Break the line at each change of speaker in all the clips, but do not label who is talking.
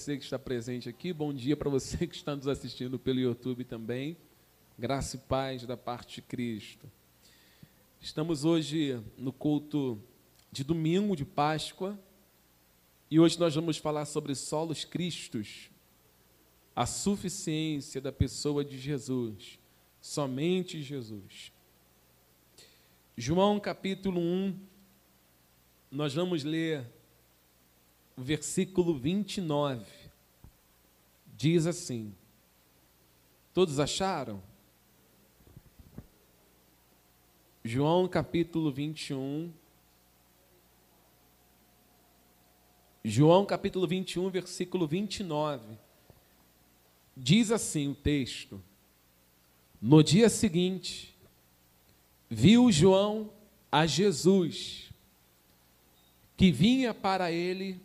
você que está presente aqui, bom dia para você que está nos assistindo pelo YouTube também. Graça e paz da parte de Cristo. Estamos hoje no culto de domingo de Páscoa e hoje nós vamos falar sobre solos cristos, a suficiência da pessoa de Jesus, somente Jesus. João capítulo 1, nós vamos ler versículo 29. Diz assim: Todos acharam? João capítulo 21. João capítulo 21, versículo 29. Diz assim o texto: No dia seguinte, viu João a Jesus, que vinha para ele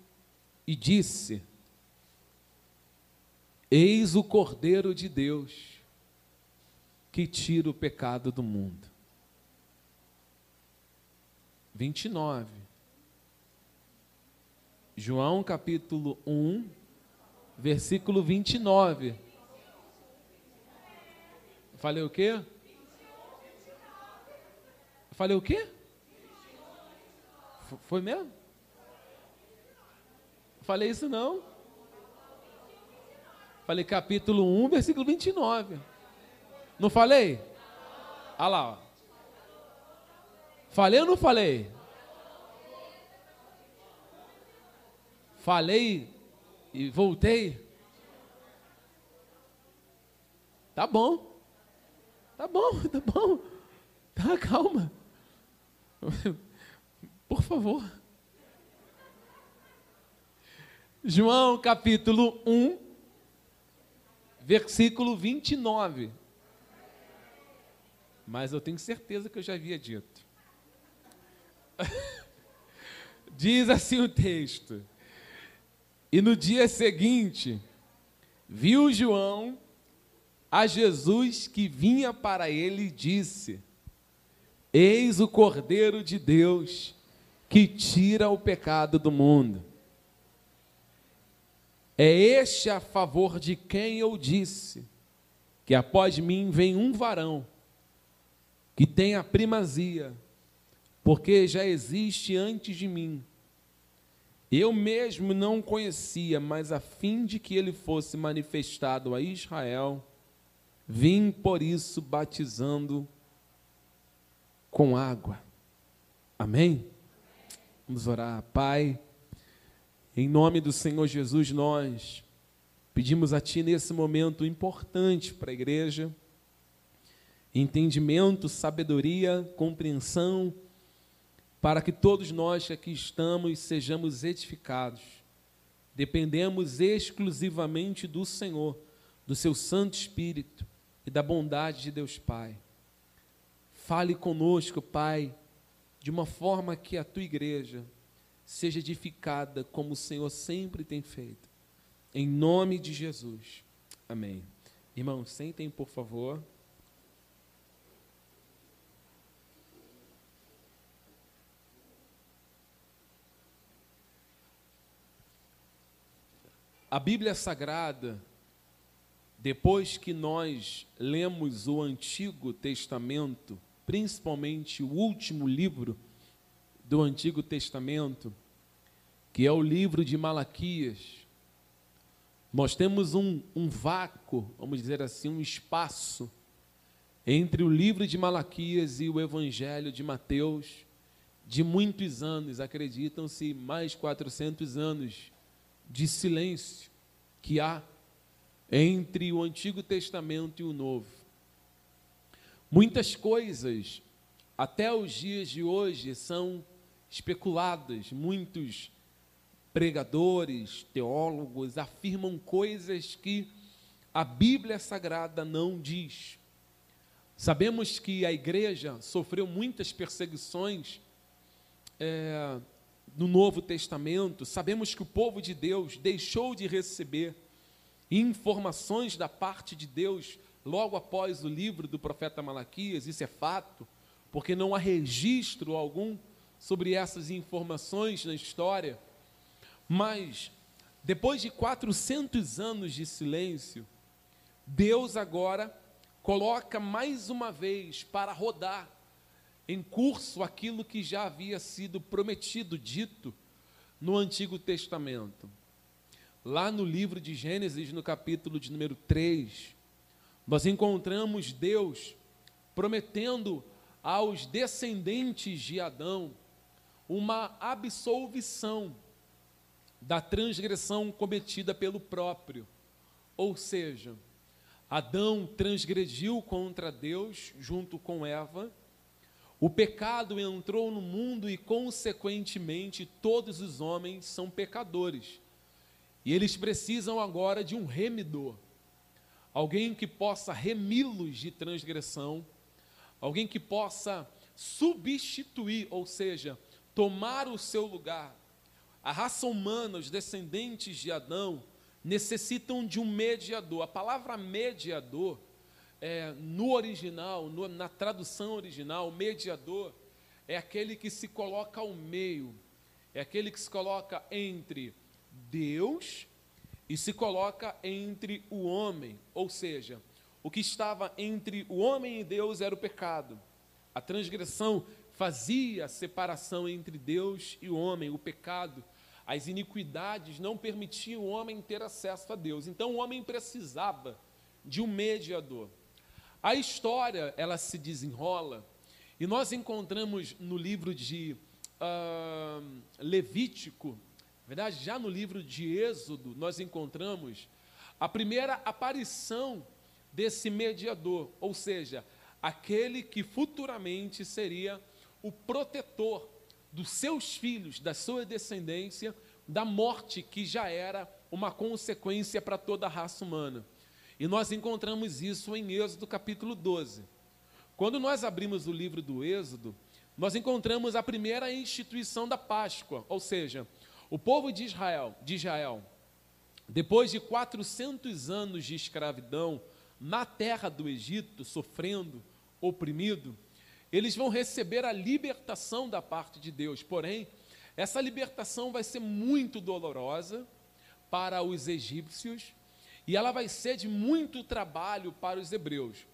e disse: Eis o Cordeiro de Deus, que tira o pecado do mundo. 29. João capítulo 1, versículo 29. Falei o quê? Falei o quê? Foi mesmo? Falei isso não? Falei capítulo 1, versículo 29. Não falei? Olha lá, ó. Falei ou não falei? Falei e voltei. Tá bom. Tá bom, tá bom. Tá, calma. Por favor. João capítulo 1, versículo 29. Mas eu tenho certeza que eu já havia dito. Diz assim o texto: E no dia seguinte, viu João a Jesus que vinha para ele e disse: Eis o Cordeiro de Deus que tira o pecado do mundo. É este a favor de quem eu disse que após mim vem um varão que tem a primazia porque já existe antes de mim. Eu mesmo não o conhecia, mas a fim de que ele fosse manifestado a Israel, vim por isso batizando com água. Amém? Vamos orar. Pai, em nome do Senhor Jesus, nós pedimos a Ti nesse momento importante para a igreja entendimento, sabedoria, compreensão para que todos nós que aqui estamos sejamos edificados. Dependemos exclusivamente do Senhor, do seu Santo Espírito e da bondade de Deus Pai. Fale conosco, Pai, de uma forma que a tua igreja seja edificada como o Senhor sempre tem feito. Em nome de Jesus. Amém. Irmãos, sentem, por favor. A Bíblia Sagrada, depois que nós lemos o Antigo Testamento, principalmente o último livro do Antigo Testamento, que é o livro de Malaquias, nós temos um, um vácuo, vamos dizer assim, um espaço entre o livro de Malaquias e o Evangelho de Mateus, de muitos anos, acreditam-se mais 400 anos de silêncio que há entre o Antigo Testamento e o Novo. Muitas coisas, até os dias de hoje, são especuladas. Muitos pregadores, teólogos afirmam coisas que a Bíblia Sagrada não diz. Sabemos que a igreja sofreu muitas perseguições é, no Novo Testamento, sabemos que o povo de Deus deixou de receber informações da parte de Deus logo após o livro do profeta Malaquias, isso é fato, porque não há registro algum sobre essas informações na história. Mas Depois de 400 anos de silêncio, Deus agora coloca mais uma vez para rodar em curso aquilo que já havia sido prometido, dito no Antigo Testamento. Lá no livro de Gênesis, no capítulo de número 3, nós encontramos Deus prometendo aos descendentes de Adão uma absolvição da transgressão cometida pelo próprio. Ou seja, Adão transgrediu contra Deus junto com Eva, o pecado entrou no mundo e, consequentemente, todos os homens são pecadores. E eles precisam agora de um remidor, alguém que possa remi-los de transgressão, alguém que possa substituir, ou seja, tomar o seu lugar. A raça humana, os descendentes de Adão, necessitam de um mediador. A palavra mediador, é, no original, no, na tradução original, mediador é aquele que se coloca ao meio, é aquele que se coloca entre Deus e se coloca entre o homem, ou seja, o que estava entre o homem e Deus era o pecado. A transgressão fazia a separação entre Deus e o homem, o pecado as iniquidades não permitiam o homem ter acesso a Deus. Então o homem precisava de um mediador. A história ela se desenrola e nós encontramos no livro de uh, Levítico, na verdade já no livro de Êxodo nós encontramos a primeira aparição desse mediador, ou seja, aquele que futuramente seria o protetor dos seus filhos, da sua descendência, da morte que já era uma consequência para toda a raça humana. E nós encontramos isso em Êxodo capítulo 12. Quando nós abrimos o livro do Êxodo, nós encontramos a primeira instituição da Páscoa, ou seja, o povo de Israel, de Israel, depois de 400 anos de escravidão na terra do Egito, sofrendo, oprimido, eles vão receber a libertação da parte de Deus. Porém, essa libertação vai ser muito dolorosa para os egípcios e ela vai ser de muito trabalho para os hebreus,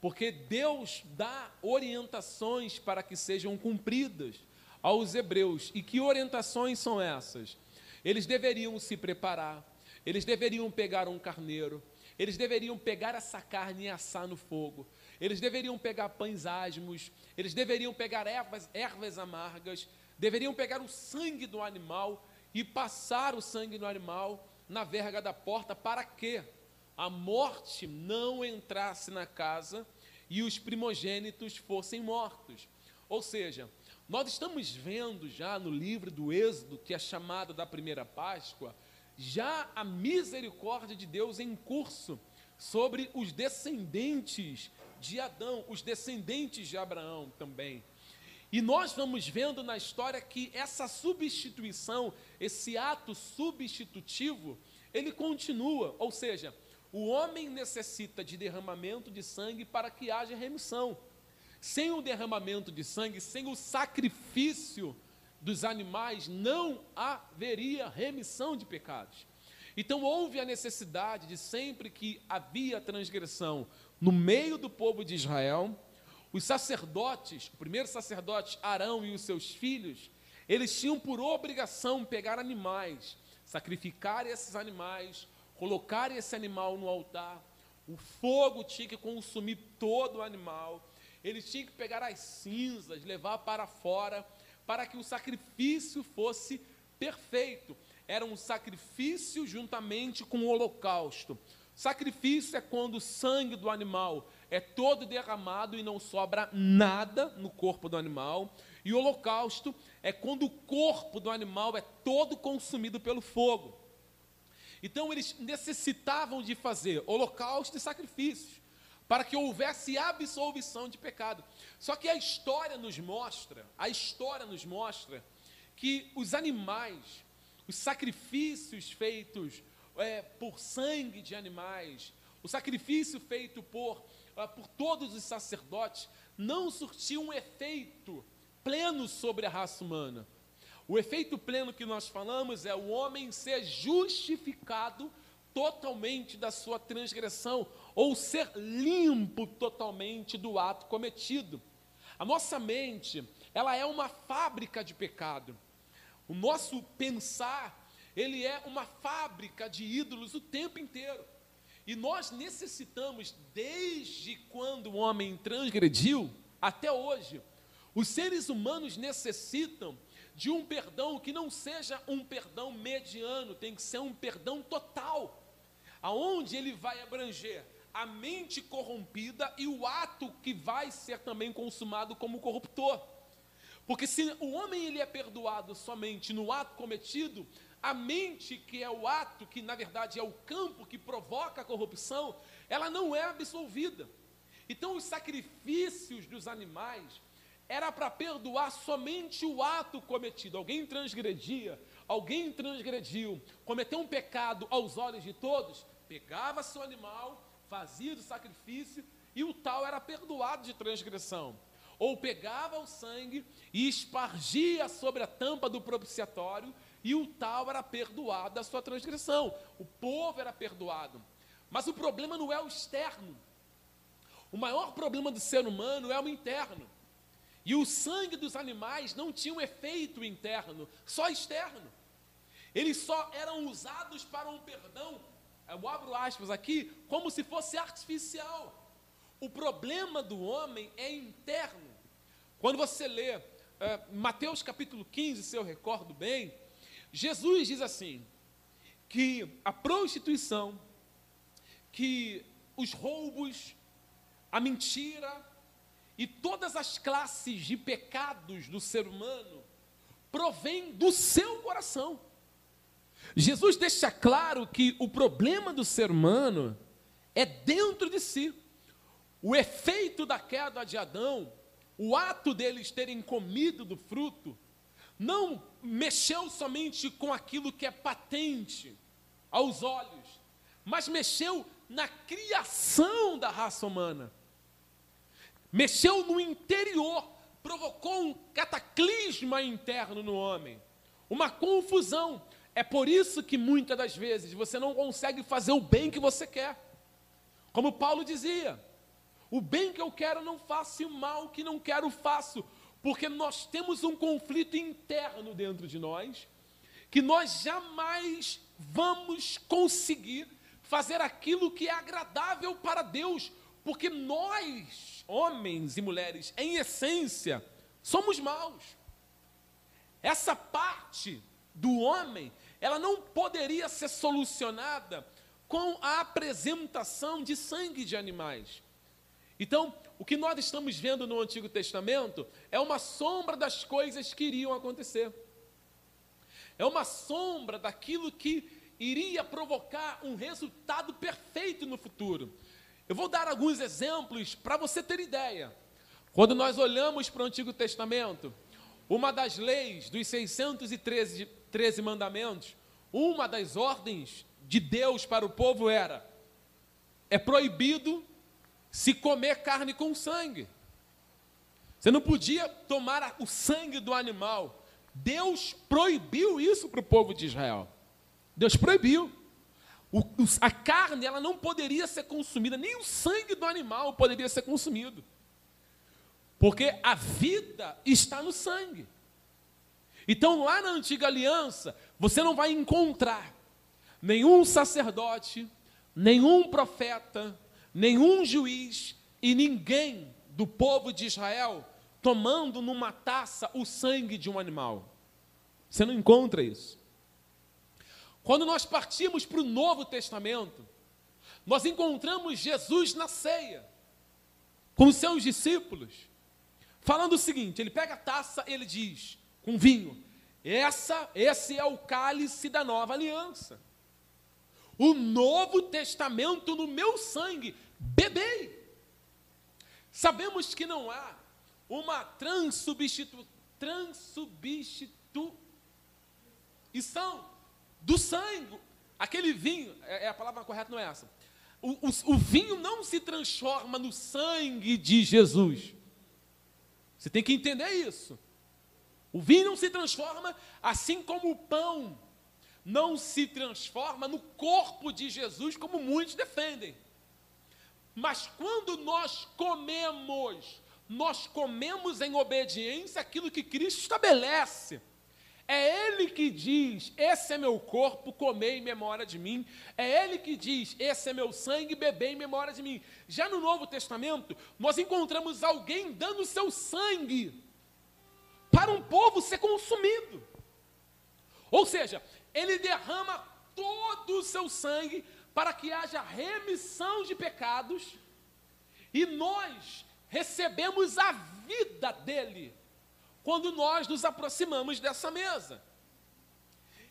porque Deus dá orientações para que sejam cumpridas aos hebreus. E que orientações são essas? Eles deveriam se preparar, eles deveriam pegar um carneiro, eles deveriam pegar essa carne e assar no fogo, eles deveriam pegar pães asmos, eles deveriam pegar ervas, ervas amargas, deveriam pegar o sangue do animal e passar o sangue do animal na verga da porta para que a morte não entrasse na casa e os primogênitos fossem mortos. Ou seja, nós estamos vendo já no livro do Êxodo, que é chamado da primeira Páscoa, já a misericórdia de Deus em curso sobre os descendentes de Adão, os descendentes de Abraão também. E nós vamos vendo na história que essa substituição, esse ato substitutivo, ele continua, ou seja, o homem necessita de derramamento de sangue para que haja remissão. Sem o derramamento de sangue, sem o sacrifício dos animais, não haveria remissão de pecados. Então houve a necessidade de sempre que havia transgressão no meio do povo de Israel, os sacerdotes, o primeiro sacerdote Arão e os seus filhos, eles tinham por obrigação pegar animais, sacrificar esses animais, colocar esse animal no altar. O fogo tinha que consumir todo o animal. Eles tinham que pegar as cinzas, levar para fora, para que o sacrifício fosse perfeito. Era um sacrifício juntamente com o holocausto. Sacrifício é quando o sangue do animal é todo derramado e não sobra nada no corpo do animal. E holocausto é quando o corpo do animal é todo consumido pelo fogo. Então eles necessitavam de fazer holocausto e sacrifícios para que houvesse absolvição de pecado. Só que a história nos mostra, a história nos mostra que os animais, os sacrifícios feitos é, por sangue de animais, o sacrifício feito por, ah, por todos os sacerdotes, não surtiu um efeito pleno sobre a raça humana. O efeito pleno que nós falamos é o homem ser justificado totalmente da sua transgressão, ou ser limpo totalmente do ato cometido. A nossa mente, ela é uma fábrica de pecado. O nosso pensar, ele é uma fábrica de ídolos o tempo inteiro. E nós necessitamos, desde quando o homem transgrediu até hoje, os seres humanos necessitam de um perdão que não seja um perdão mediano, tem que ser um perdão total, aonde ele vai abranger a mente corrompida e o ato que vai ser também consumado como corruptor. Porque se o homem ele é perdoado somente no ato cometido, a mente, que é o ato, que na verdade é o campo que provoca a corrupção, ela não é absolvida. Então, os sacrifícios dos animais era para perdoar somente o ato cometido. Alguém transgredia, alguém transgrediu, cometeu um pecado aos olhos de todos, pegava seu animal, fazia o sacrifício e o tal era perdoado de transgressão ou pegava o sangue e espargia sobre a tampa do propiciatório, e o tal era perdoado da sua transgressão. O povo era perdoado. Mas o problema não é o externo. O maior problema do ser humano é o interno. E o sangue dos animais não tinha um efeito interno, só externo. Eles só eram usados para um perdão, eu abro aspas aqui, como se fosse artificial. O problema do homem é interno. Quando você lê uh, Mateus capítulo 15, se eu recordo bem, Jesus diz assim: que a prostituição, que os roubos, a mentira e todas as classes de pecados do ser humano provém do seu coração. Jesus deixa claro que o problema do ser humano é dentro de si. O efeito da queda de Adão o ato deles terem comido do fruto não mexeu somente com aquilo que é patente aos olhos, mas mexeu na criação da raça humana. Mexeu no interior, provocou um cataclisma interno no homem, uma confusão. É por isso que muitas das vezes você não consegue fazer o bem que você quer. Como Paulo dizia, o bem que eu quero não faço, e o mal que não quero faço, porque nós temos um conflito interno dentro de nós, que nós jamais vamos conseguir fazer aquilo que é agradável para Deus, porque nós, homens e mulheres, em essência, somos maus. Essa parte do homem, ela não poderia ser solucionada com a apresentação de sangue de animais. Então, o que nós estamos vendo no Antigo Testamento é uma sombra das coisas que iriam acontecer. É uma sombra daquilo que iria provocar um resultado perfeito no futuro. Eu vou dar alguns exemplos para você ter ideia. Quando nós olhamos para o Antigo Testamento, uma das leis dos 613 13 mandamentos, uma das ordens de Deus para o povo era: é proibido se comer carne com sangue. Você não podia tomar o sangue do animal. Deus proibiu isso para o povo de Israel. Deus proibiu. O, a carne ela não poderia ser consumida, nem o sangue do animal poderia ser consumido. Porque a vida está no sangue. Então, lá na antiga aliança, você não vai encontrar nenhum sacerdote, nenhum profeta, nenhum juiz e ninguém do povo de Israel tomando numa taça o sangue de um animal. Você não encontra isso. Quando nós partimos para o Novo Testamento, nós encontramos Jesus na ceia, com os seus discípulos, falando o seguinte: ele pega a taça, ele diz, com vinho, essa, esse é o cálice da nova aliança o Novo Testamento no meu sangue, bebei. Sabemos que não há uma transubstitu, transubstituição do sangue. Aquele vinho, é, é, a palavra correta não é essa. O, o, o vinho não se transforma no sangue de Jesus. Você tem que entender isso. O vinho não se transforma assim como o pão não se transforma no corpo de Jesus, como muitos defendem. Mas quando nós comemos, nós comemos em obediência aquilo que Cristo estabelece. É Ele que diz: Esse é meu corpo, comei em memória de mim. É Ele que diz: Esse é meu sangue, bebei em memória de mim. Já no Novo Testamento, nós encontramos alguém dando seu sangue para um povo ser consumido. Ou seja, Ele derrama todo o seu sangue para que haja remissão de pecados e nós recebemos a vida dele quando nós nos aproximamos dessa mesa.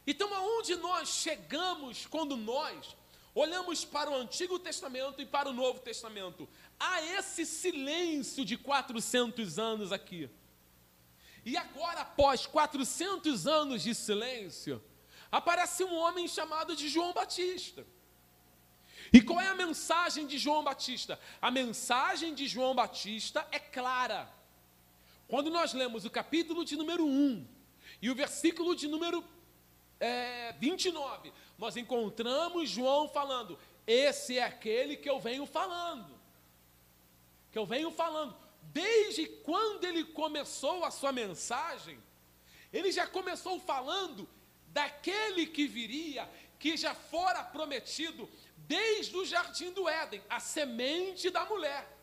Então, aonde nós chegamos quando nós olhamos para o Antigo Testamento e para o Novo Testamento? Há esse silêncio de 400 anos aqui. E agora, após 400 anos de silêncio, aparece um homem chamado de João Batista. E qual é a mensagem de João Batista? A mensagem de João Batista é clara. Quando nós lemos o capítulo de número 1 e o versículo de número é, 29, nós encontramos João falando: Esse é aquele que eu venho falando. Que eu venho falando. Desde quando ele começou a sua mensagem, ele já começou falando daquele que viria, que já fora prometido desde o jardim do Éden, a semente da mulher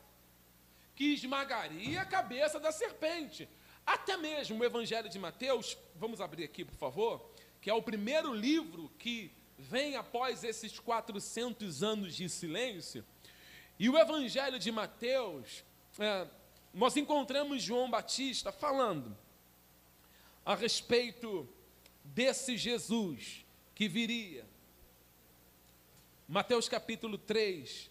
que esmagaria a cabeça da serpente. Até mesmo o Evangelho de Mateus, vamos abrir aqui, por favor, que é o primeiro livro que vem após esses 400 anos de silêncio. E o Evangelho de Mateus, é, nós encontramos João Batista falando a respeito desse Jesus que viria. Mateus capítulo 3,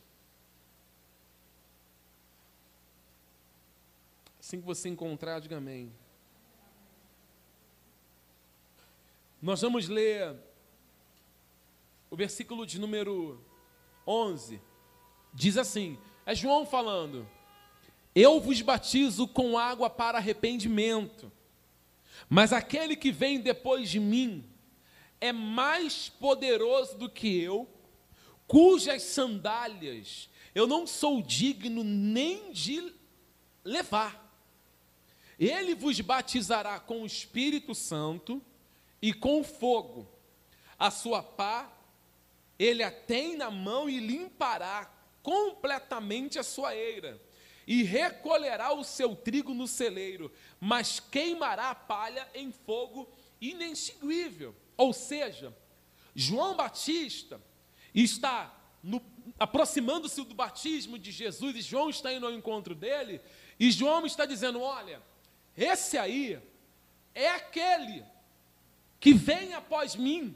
Assim que você encontrar, diga amém. Nós vamos ler o versículo de número 11. Diz assim: é João falando. Eu vos batizo com água para arrependimento, mas aquele que vem depois de mim é mais poderoso do que eu, cujas sandálias eu não sou digno nem de levar. Ele vos batizará com o Espírito Santo e com fogo. A sua pá ele a tem na mão e limpará completamente a sua eira, e recolherá o seu trigo no celeiro, mas queimará a palha em fogo inextinguível. Ou seja, João Batista está aproximando-se do batismo de Jesus, e João está indo ao encontro dele, e João está dizendo: Olha, esse aí é aquele que vem após mim,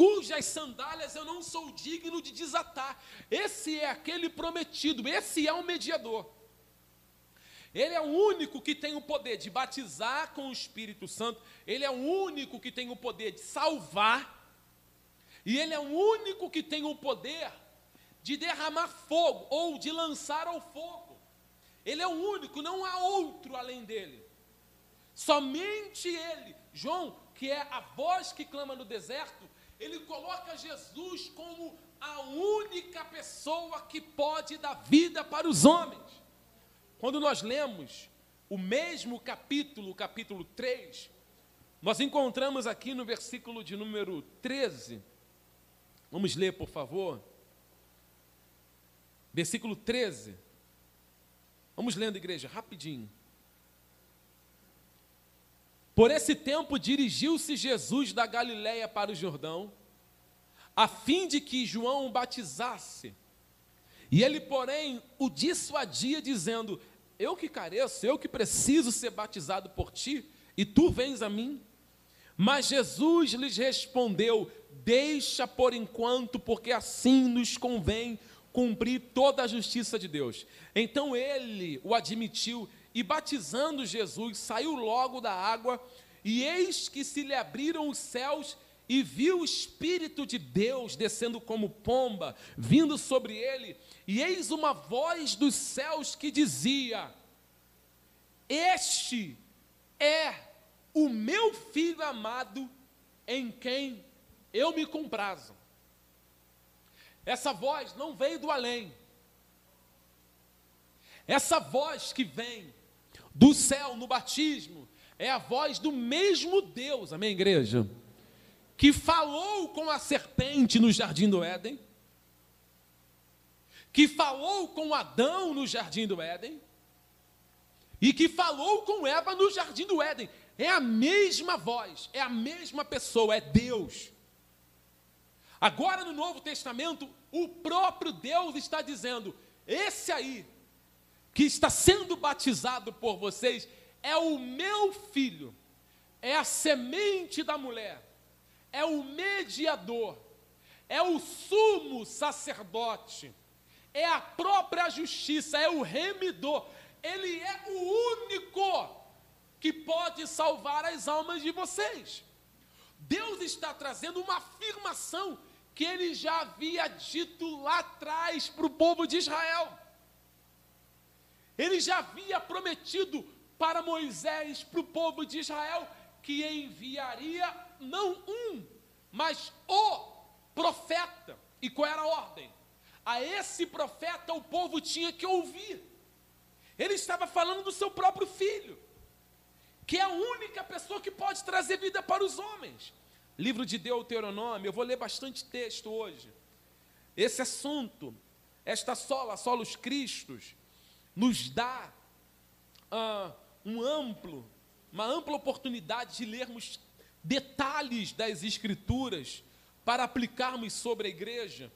cujas sandálias eu não sou digno de desatar. Esse é aquele prometido, esse é o mediador. Ele é o único que tem o poder de batizar com o Espírito Santo, ele é o único que tem o poder de salvar, e ele é o único que tem o poder de derramar fogo ou de lançar ao fogo. Ele é o único, não há outro além dele. Somente ele, João, que é a voz que clama no deserto, ele coloca Jesus como a única pessoa que pode dar vida para os homens. Quando nós lemos o mesmo capítulo, capítulo 3, nós encontramos aqui no versículo de número 13, vamos ler, por favor. Versículo 13. Vamos lendo, igreja, rapidinho. Por esse tempo dirigiu-se Jesus da Galiléia para o Jordão, a fim de que João o batizasse. E ele, porém, o dissuadia, dizendo: Eu que careço, eu que preciso ser batizado por ti, e tu vens a mim. Mas Jesus lhes respondeu: Deixa por enquanto, porque assim nos convém cumprir toda a justiça de Deus. Então ele o admitiu e, batizando Jesus, saiu logo da água, e eis que se lhe abriram os céus e viu o Espírito de Deus descendo como pomba, vindo sobre ele, e eis uma voz dos céus que dizia: Este é o meu filho amado em quem eu me comprazo. Essa voz não veio do além. Essa voz que vem do céu no batismo é a voz do mesmo Deus, amém, igreja? Que falou com a serpente no jardim do Éden, que falou com Adão no jardim do Éden, e que falou com Eva no jardim do Éden. É a mesma voz, é a mesma pessoa, é Deus. Agora no Novo Testamento, o próprio Deus está dizendo: esse aí, que está sendo batizado por vocês, é o meu filho, é a semente da mulher, é o mediador, é o sumo sacerdote, é a própria justiça, é o remidor, ele é o único que pode salvar as almas de vocês. Deus está trazendo uma afirmação que ele já havia dito lá atrás para o povo de Israel. Ele já havia prometido para Moisés, para o povo de Israel, que enviaria não um, mas o profeta. E qual era a ordem? A esse profeta o povo tinha que ouvir. Ele estava falando do seu próprio filho que é a única pessoa que pode trazer vida para os homens. Livro de Deuteronômio, eu vou ler bastante texto hoje. Esse assunto, esta sola, solos Cristos, nos dá uh, um amplo, uma ampla oportunidade de lermos detalhes das Escrituras para aplicarmos sobre a igreja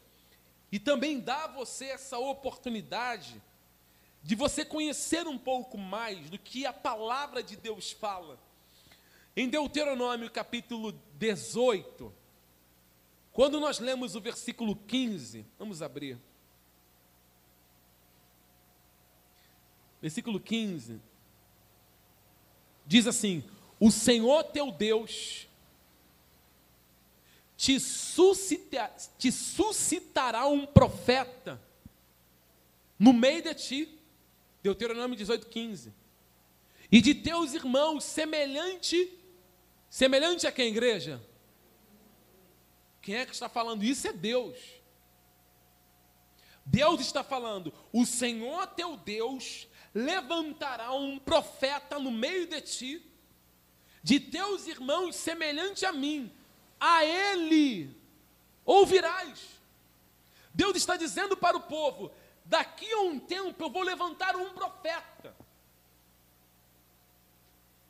e também dá a você essa oportunidade de você conhecer um pouco mais do que a palavra de Deus fala. Em Deuteronômio capítulo 18, quando nós lemos o versículo 15, vamos abrir. Versículo 15. Diz assim: O Senhor teu Deus te, suscita, te suscitará um profeta no meio de ti Deuteronômio 18, 15. E de teus irmãos, semelhante, semelhante a quem, igreja? Quem é que está falando isso? É Deus. Deus está falando: o Senhor teu Deus levantará um profeta no meio de ti, de teus irmãos, semelhante a mim, a ele ouvirás. Deus está dizendo para o povo: daqui a um tempo eu vou levantar um profeta,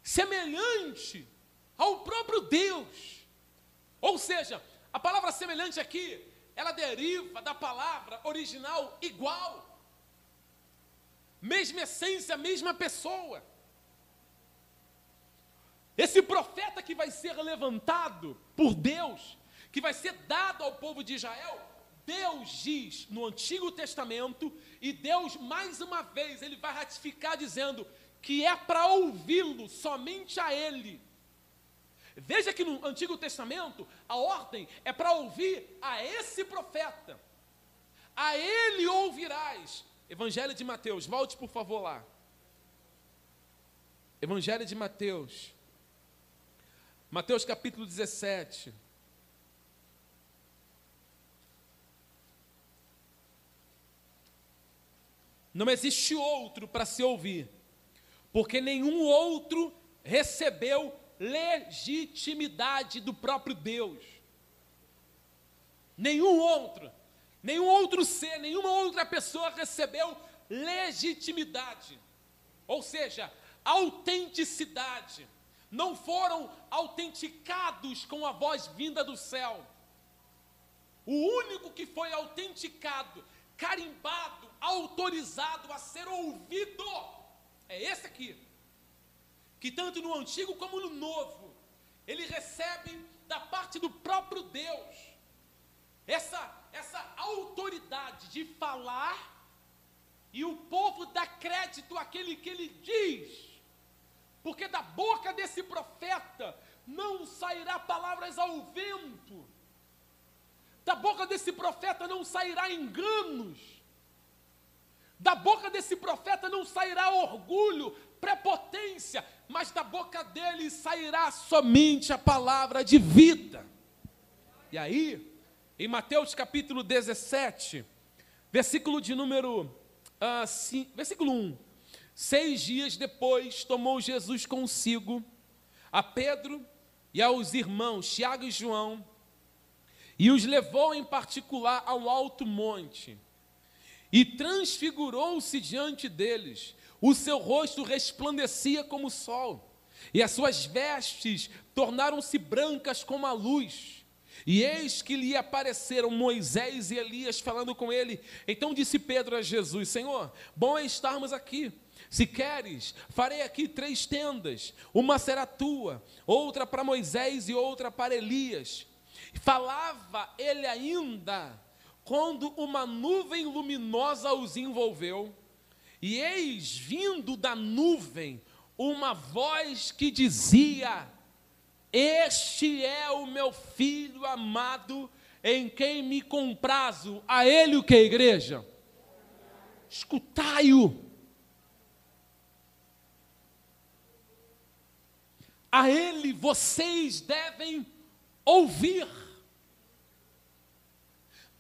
semelhante ao próprio Deus. Ou seja, a palavra semelhante aqui, ela deriva da palavra original igual. Mesma essência, mesma pessoa. Esse profeta que vai ser levantado por Deus, que vai ser dado ao povo de Israel, Deus diz no Antigo Testamento, e Deus, mais uma vez, ele vai ratificar dizendo que é para ouvi-lo somente a Ele. Veja que no Antigo Testamento, a ordem é para ouvir a esse profeta. A ele ouvirás. Evangelho de Mateus, volte por favor lá. Evangelho de Mateus. Mateus capítulo 17. Não existe outro para se ouvir, porque nenhum outro recebeu legitimidade do próprio Deus. Nenhum outro, nenhum outro ser, nenhuma outra pessoa recebeu legitimidade, ou seja, autenticidade. Não foram autenticados com a voz vinda do céu. O único que foi autenticado, carimbado, autorizado a ser ouvido. É esse aqui. Que tanto no antigo como no novo, ele recebe da parte do próprio Deus essa, essa autoridade de falar e o povo dá crédito àquele que ele diz, porque da boca desse profeta não sairá palavras ao vento, da boca desse profeta não sairá enganos, da boca desse profeta não sairá orgulho, prepotência, mas da boca dele sairá somente a palavra de vida. E aí, em Mateus capítulo 17, versículo de número, uh, sim, versículo 1. Seis dias depois, tomou Jesus consigo a Pedro e aos irmãos Tiago e João, e os levou em particular ao alto monte, e transfigurou-se diante deles, o seu rosto resplandecia como o sol, e as suas vestes tornaram-se brancas como a luz. E eis que lhe apareceram Moisés e Elias falando com ele. Então disse Pedro a Jesus: Senhor, bom é estarmos aqui. Se queres, farei aqui três tendas: uma será tua, outra para Moisés e outra para Elias. Falava ele ainda quando uma nuvem luminosa os envolveu, e eis vindo da nuvem uma voz que dizia: Este é o meu filho amado, em quem me comprazo. A ele o que, igreja? Escutai-o. A ele vocês devem ouvir.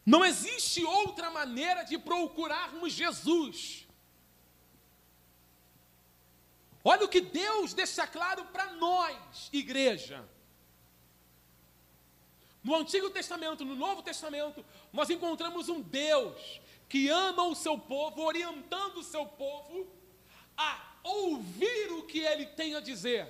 Não existe outra maneira de procurarmos Jesus. Olha o que Deus deixa claro para nós, igreja. No Antigo Testamento, no Novo Testamento, nós encontramos um Deus que ama o seu povo, orientando o seu povo a ouvir o que ele tem a dizer.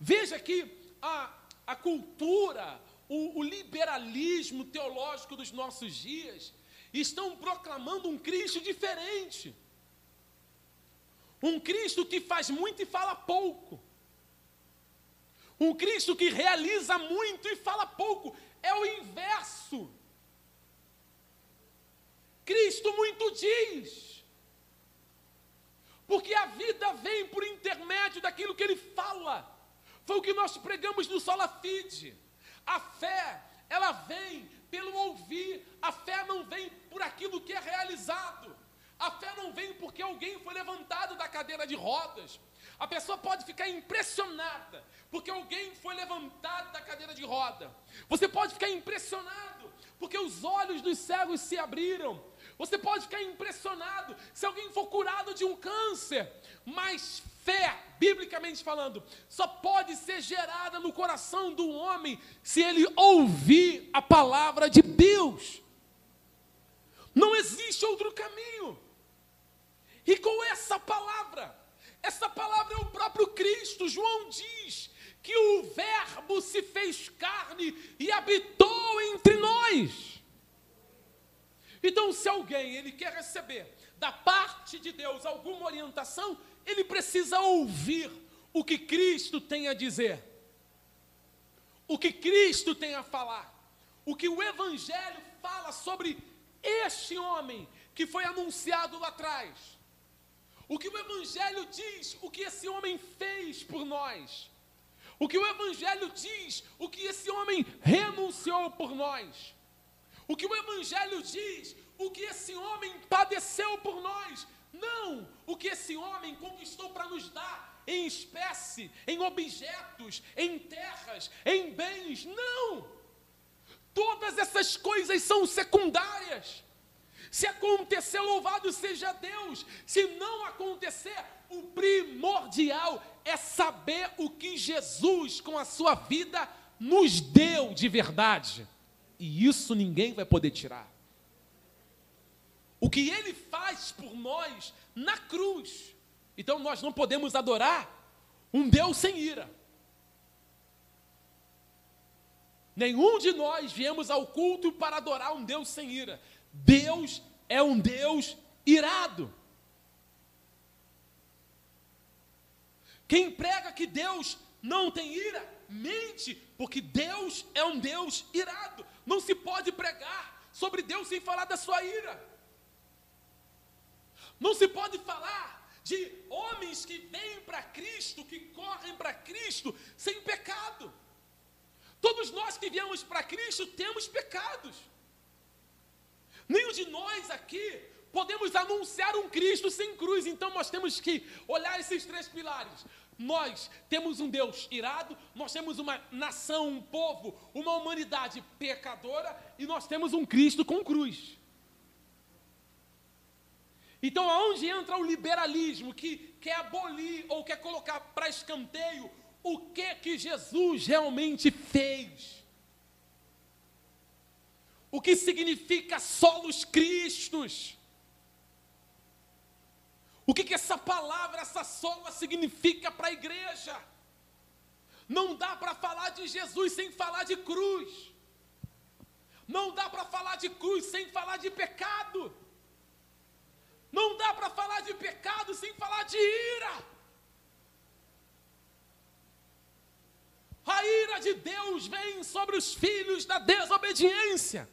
Veja que a, a cultura, o, o liberalismo teológico dos nossos dias estão proclamando um Cristo diferente. Um Cristo que faz muito e fala pouco. Um Cristo que realiza muito e fala pouco. É o inverso. Cristo muito diz. Porque a vida vem por intermédio daquilo que ele fala. Foi o que nós pregamos no Solafide. A fé, ela vem pelo ouvir, a fé não vem por aquilo que é realizado. A fé não vem porque alguém foi levantado da cadeira de rodas. A pessoa pode ficar impressionada porque alguém foi levantado da cadeira de roda. Você pode ficar impressionado porque os olhos dos cegos se abriram. Você pode ficar impressionado se alguém for curado de um câncer. Mas fé, biblicamente falando, só pode ser gerada no coração do homem se ele ouvir a palavra de Deus. Não existe outro caminho. E com essa palavra, essa palavra é o próprio Cristo. João diz que o Verbo se fez carne e habitou entre nós. Então, se alguém ele quer receber da parte de Deus alguma orientação, ele precisa ouvir o que Cristo tem a dizer, o que Cristo tem a falar, o que o Evangelho fala sobre este homem que foi anunciado lá atrás, o que o Evangelho diz, o que esse homem fez por nós, o que o Evangelho diz, o que esse homem renunciou por nós, o que o Evangelho diz, o que esse homem padeceu por nós, não o que esse homem conquistou para nos dar em espécie, em objetos, em terras, em bens. Não! Todas essas coisas são secundárias. Se acontecer, louvado seja Deus. Se não acontecer, o primordial é saber o que Jesus, com a sua vida, nos deu de verdade. E isso ninguém vai poder tirar o que ele faz por nós na cruz. Então nós não podemos adorar um Deus sem ira. Nenhum de nós viemos ao culto para adorar um Deus sem ira. Deus é um Deus irado. Quem prega que Deus não tem ira, mente, porque Deus é um Deus irado. Não se pode pregar sobre Deus sem falar da sua ira. Não se pode falar de homens que vêm para Cristo, que correm para Cristo sem pecado. Todos nós que viemos para Cristo temos pecados. Nenhum de nós aqui podemos anunciar um Cristo sem cruz. Então nós temos que olhar esses três pilares. Nós temos um Deus irado, nós temos uma nação, um povo, uma humanidade pecadora e nós temos um Cristo com cruz. Então, aonde entra o liberalismo que quer abolir ou quer colocar para escanteio o que que Jesus realmente fez? O que significa solos Cristos? O que, que essa palavra, essa sola significa para a igreja? Não dá para falar de Jesus sem falar de cruz. Não dá para falar de cruz sem falar de pecado. Não dá para falar de pecado sem falar de ira. A ira de Deus vem sobre os filhos da desobediência.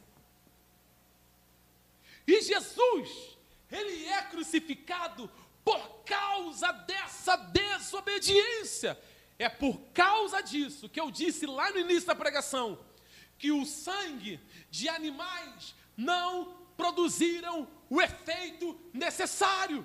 E Jesus, ele é crucificado por causa dessa desobediência. É por causa disso que eu disse lá no início da pregação que o sangue de animais não produziram o efeito necessário.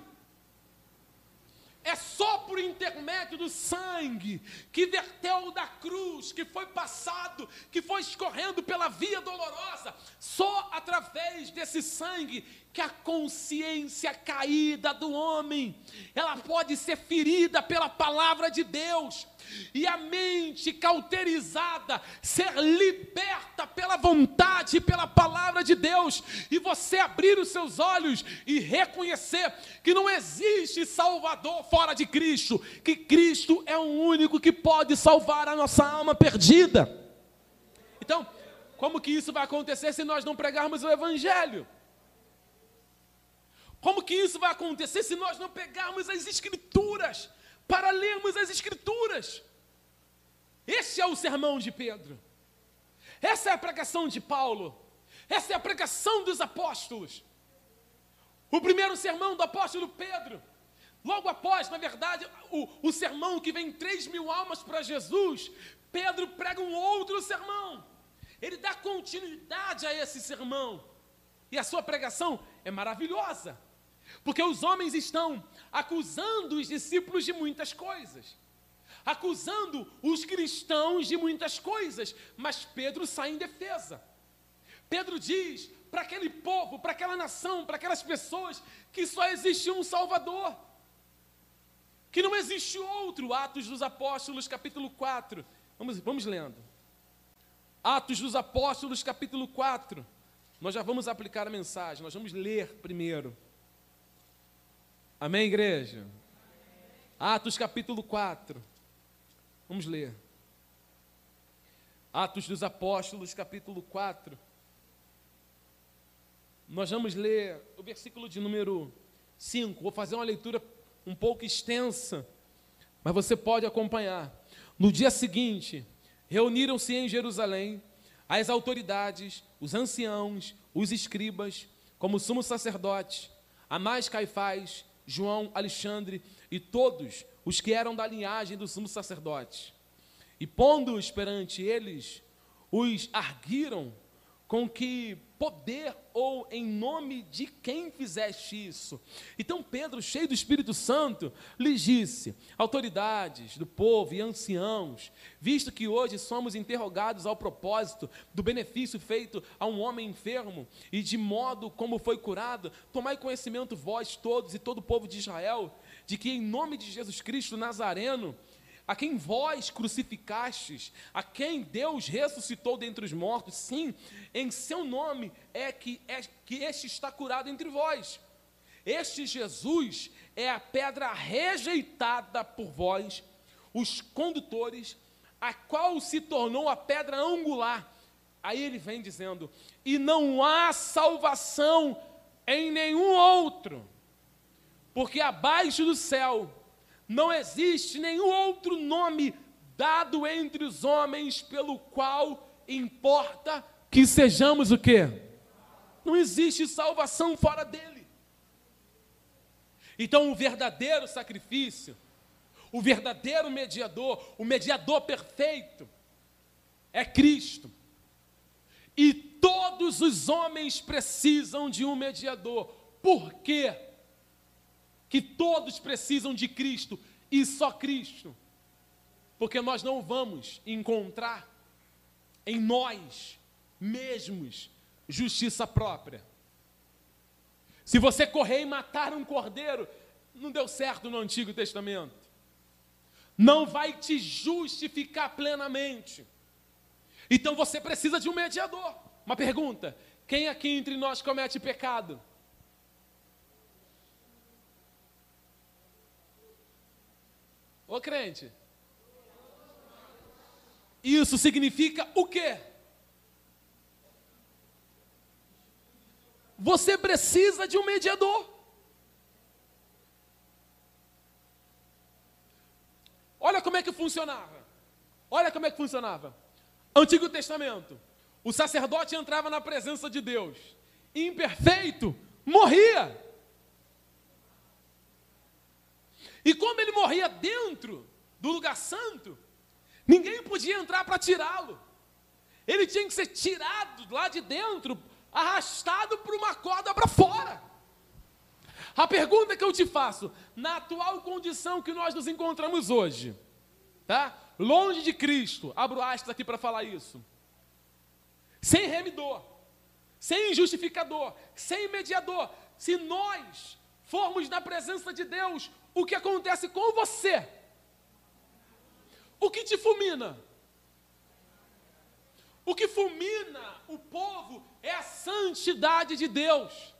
É só por intermédio do sangue que verteu da cruz, que foi passado, que foi escorrendo pela via dolorosa, só através desse sangue que a consciência caída do homem, ela pode ser ferida pela palavra de Deus. E a mente cauterizada ser liberta pela vontade e pela palavra de Deus, e você abrir os seus olhos e reconhecer que não existe Salvador fora de Cristo, que Cristo é o único que pode salvar a nossa alma perdida. Então, como que isso vai acontecer se nós não pregarmos o Evangelho? Como que isso vai acontecer se nós não pegarmos as Escrituras? para lermos as Escrituras. Esse é o sermão de Pedro. Essa é a pregação de Paulo. Essa é a pregação dos apóstolos. O primeiro sermão do apóstolo Pedro. Logo após, na verdade, o, o sermão que vem três mil almas para Jesus, Pedro prega um outro sermão. Ele dá continuidade a esse sermão. E a sua pregação é maravilhosa. Porque os homens estão acusando os discípulos de muitas coisas, acusando os cristãos de muitas coisas, mas Pedro sai em defesa. Pedro diz para aquele povo, para aquela nação, para aquelas pessoas, que só existe um Salvador, que não existe outro. Atos dos Apóstolos, capítulo 4. Vamos, vamos lendo. Atos dos Apóstolos, capítulo 4. Nós já vamos aplicar a mensagem, nós vamos ler primeiro. Amém, igreja? Atos capítulo 4. Vamos ler. Atos dos Apóstolos, capítulo 4. Nós vamos ler o versículo de número 5. Vou fazer uma leitura um pouco extensa, mas você pode acompanhar. No dia seguinte, reuniram-se em Jerusalém as autoridades, os anciãos, os escribas, como sumo sacerdote, Amás Caifás, João, Alexandre e todos os que eram da linhagem do sumo sacerdote. E pondo-os perante eles, os arguiram com que poder ou em nome de quem fizeste isso? Então Pedro, cheio do Espírito Santo, lhes disse: autoridades do povo e anciãos, visto que hoje somos interrogados ao propósito do benefício feito a um homem enfermo e de modo como foi curado, tomai conhecimento vós todos e todo o povo de Israel, de que em nome de Jesus Cristo Nazareno, a quem vós crucificastes, a quem Deus ressuscitou dentre os mortos, sim, em seu nome é que, é que este está curado entre vós. Este Jesus é a pedra rejeitada por vós, os condutores, a qual se tornou a pedra angular. Aí ele vem dizendo: e não há salvação em nenhum outro, porque abaixo do céu não existe nenhum outro nome dado entre os homens pelo qual importa que sejamos o quê? Não existe salvação fora dele. Então, o verdadeiro sacrifício, o verdadeiro mediador, o mediador perfeito, é Cristo. E todos os homens precisam de um mediador. por quê que todos precisam de Cristo e só Cristo? Porque nós não vamos encontrar em nós mesmos justiça própria. Se você correr e matar um cordeiro, não deu certo no Antigo Testamento. Não vai te justificar plenamente. Então você precisa de um mediador. Uma pergunta: quem aqui entre nós comete pecado? Ô crente. Isso significa o quê? Você precisa de um mediador. Olha como é que funcionava. Olha como é que funcionava. Antigo Testamento. O sacerdote entrava na presença de Deus. Imperfeito, morria. E como ele morria dentro do lugar santo, ninguém podia entrar para tirá-lo. Ele tinha que ser tirado lá de dentro arrastado por uma corda para fora. A pergunta que eu te faço, na atual condição que nós nos encontramos hoje, tá? Longe de Cristo, abro aspas aqui para falar isso. Sem remidor, sem justificador, sem mediador. Se nós formos na presença de Deus, o que acontece com você? O que te fulmina? O que fulmina o povo é a santidade de Deus.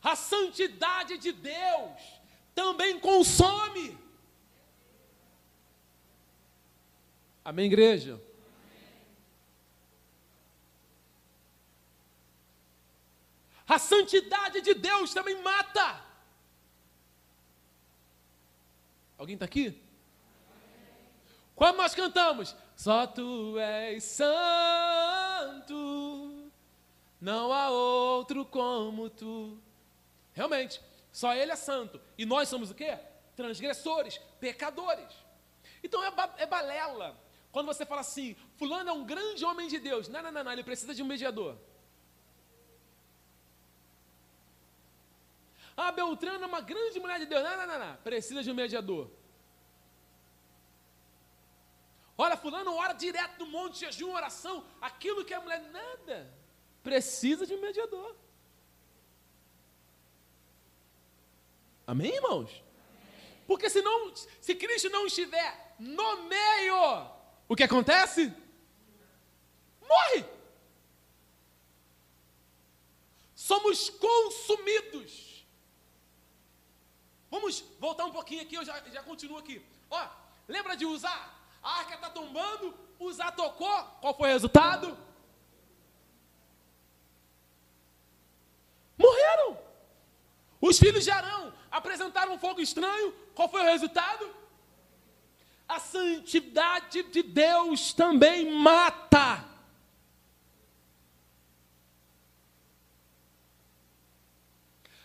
A santidade de Deus também consome. Amém, igreja? A santidade de Deus também mata. Alguém está aqui? Quando nós cantamos, só tu és santo, não há outro como tu. Realmente, só Ele é santo. E nós somos o quê? Transgressores, pecadores. Então é, ba é balela. Quando você fala assim, fulano é um grande homem de Deus. Não, não, não, não, ele precisa de um mediador. Ah, Beltrano é uma grande mulher de Deus. Não, não, não, não. Precisa de um mediador. Olha, fulano ora direto no monte, jejum, oração. Aquilo que a mulher, nada. Precisa de um mediador. Amém, irmãos? Porque senão, se Cristo não estiver no meio, o que acontece? Morre. Somos consumidos. Vamos voltar um pouquinho aqui, eu já, já continuo aqui. Ó, lembra de usar a arca está tombando, Uzá tocou, qual foi o resultado? Morreram. Os filhos de Arão apresentaram um fogo estranho, qual foi o resultado? A santidade de Deus também mata.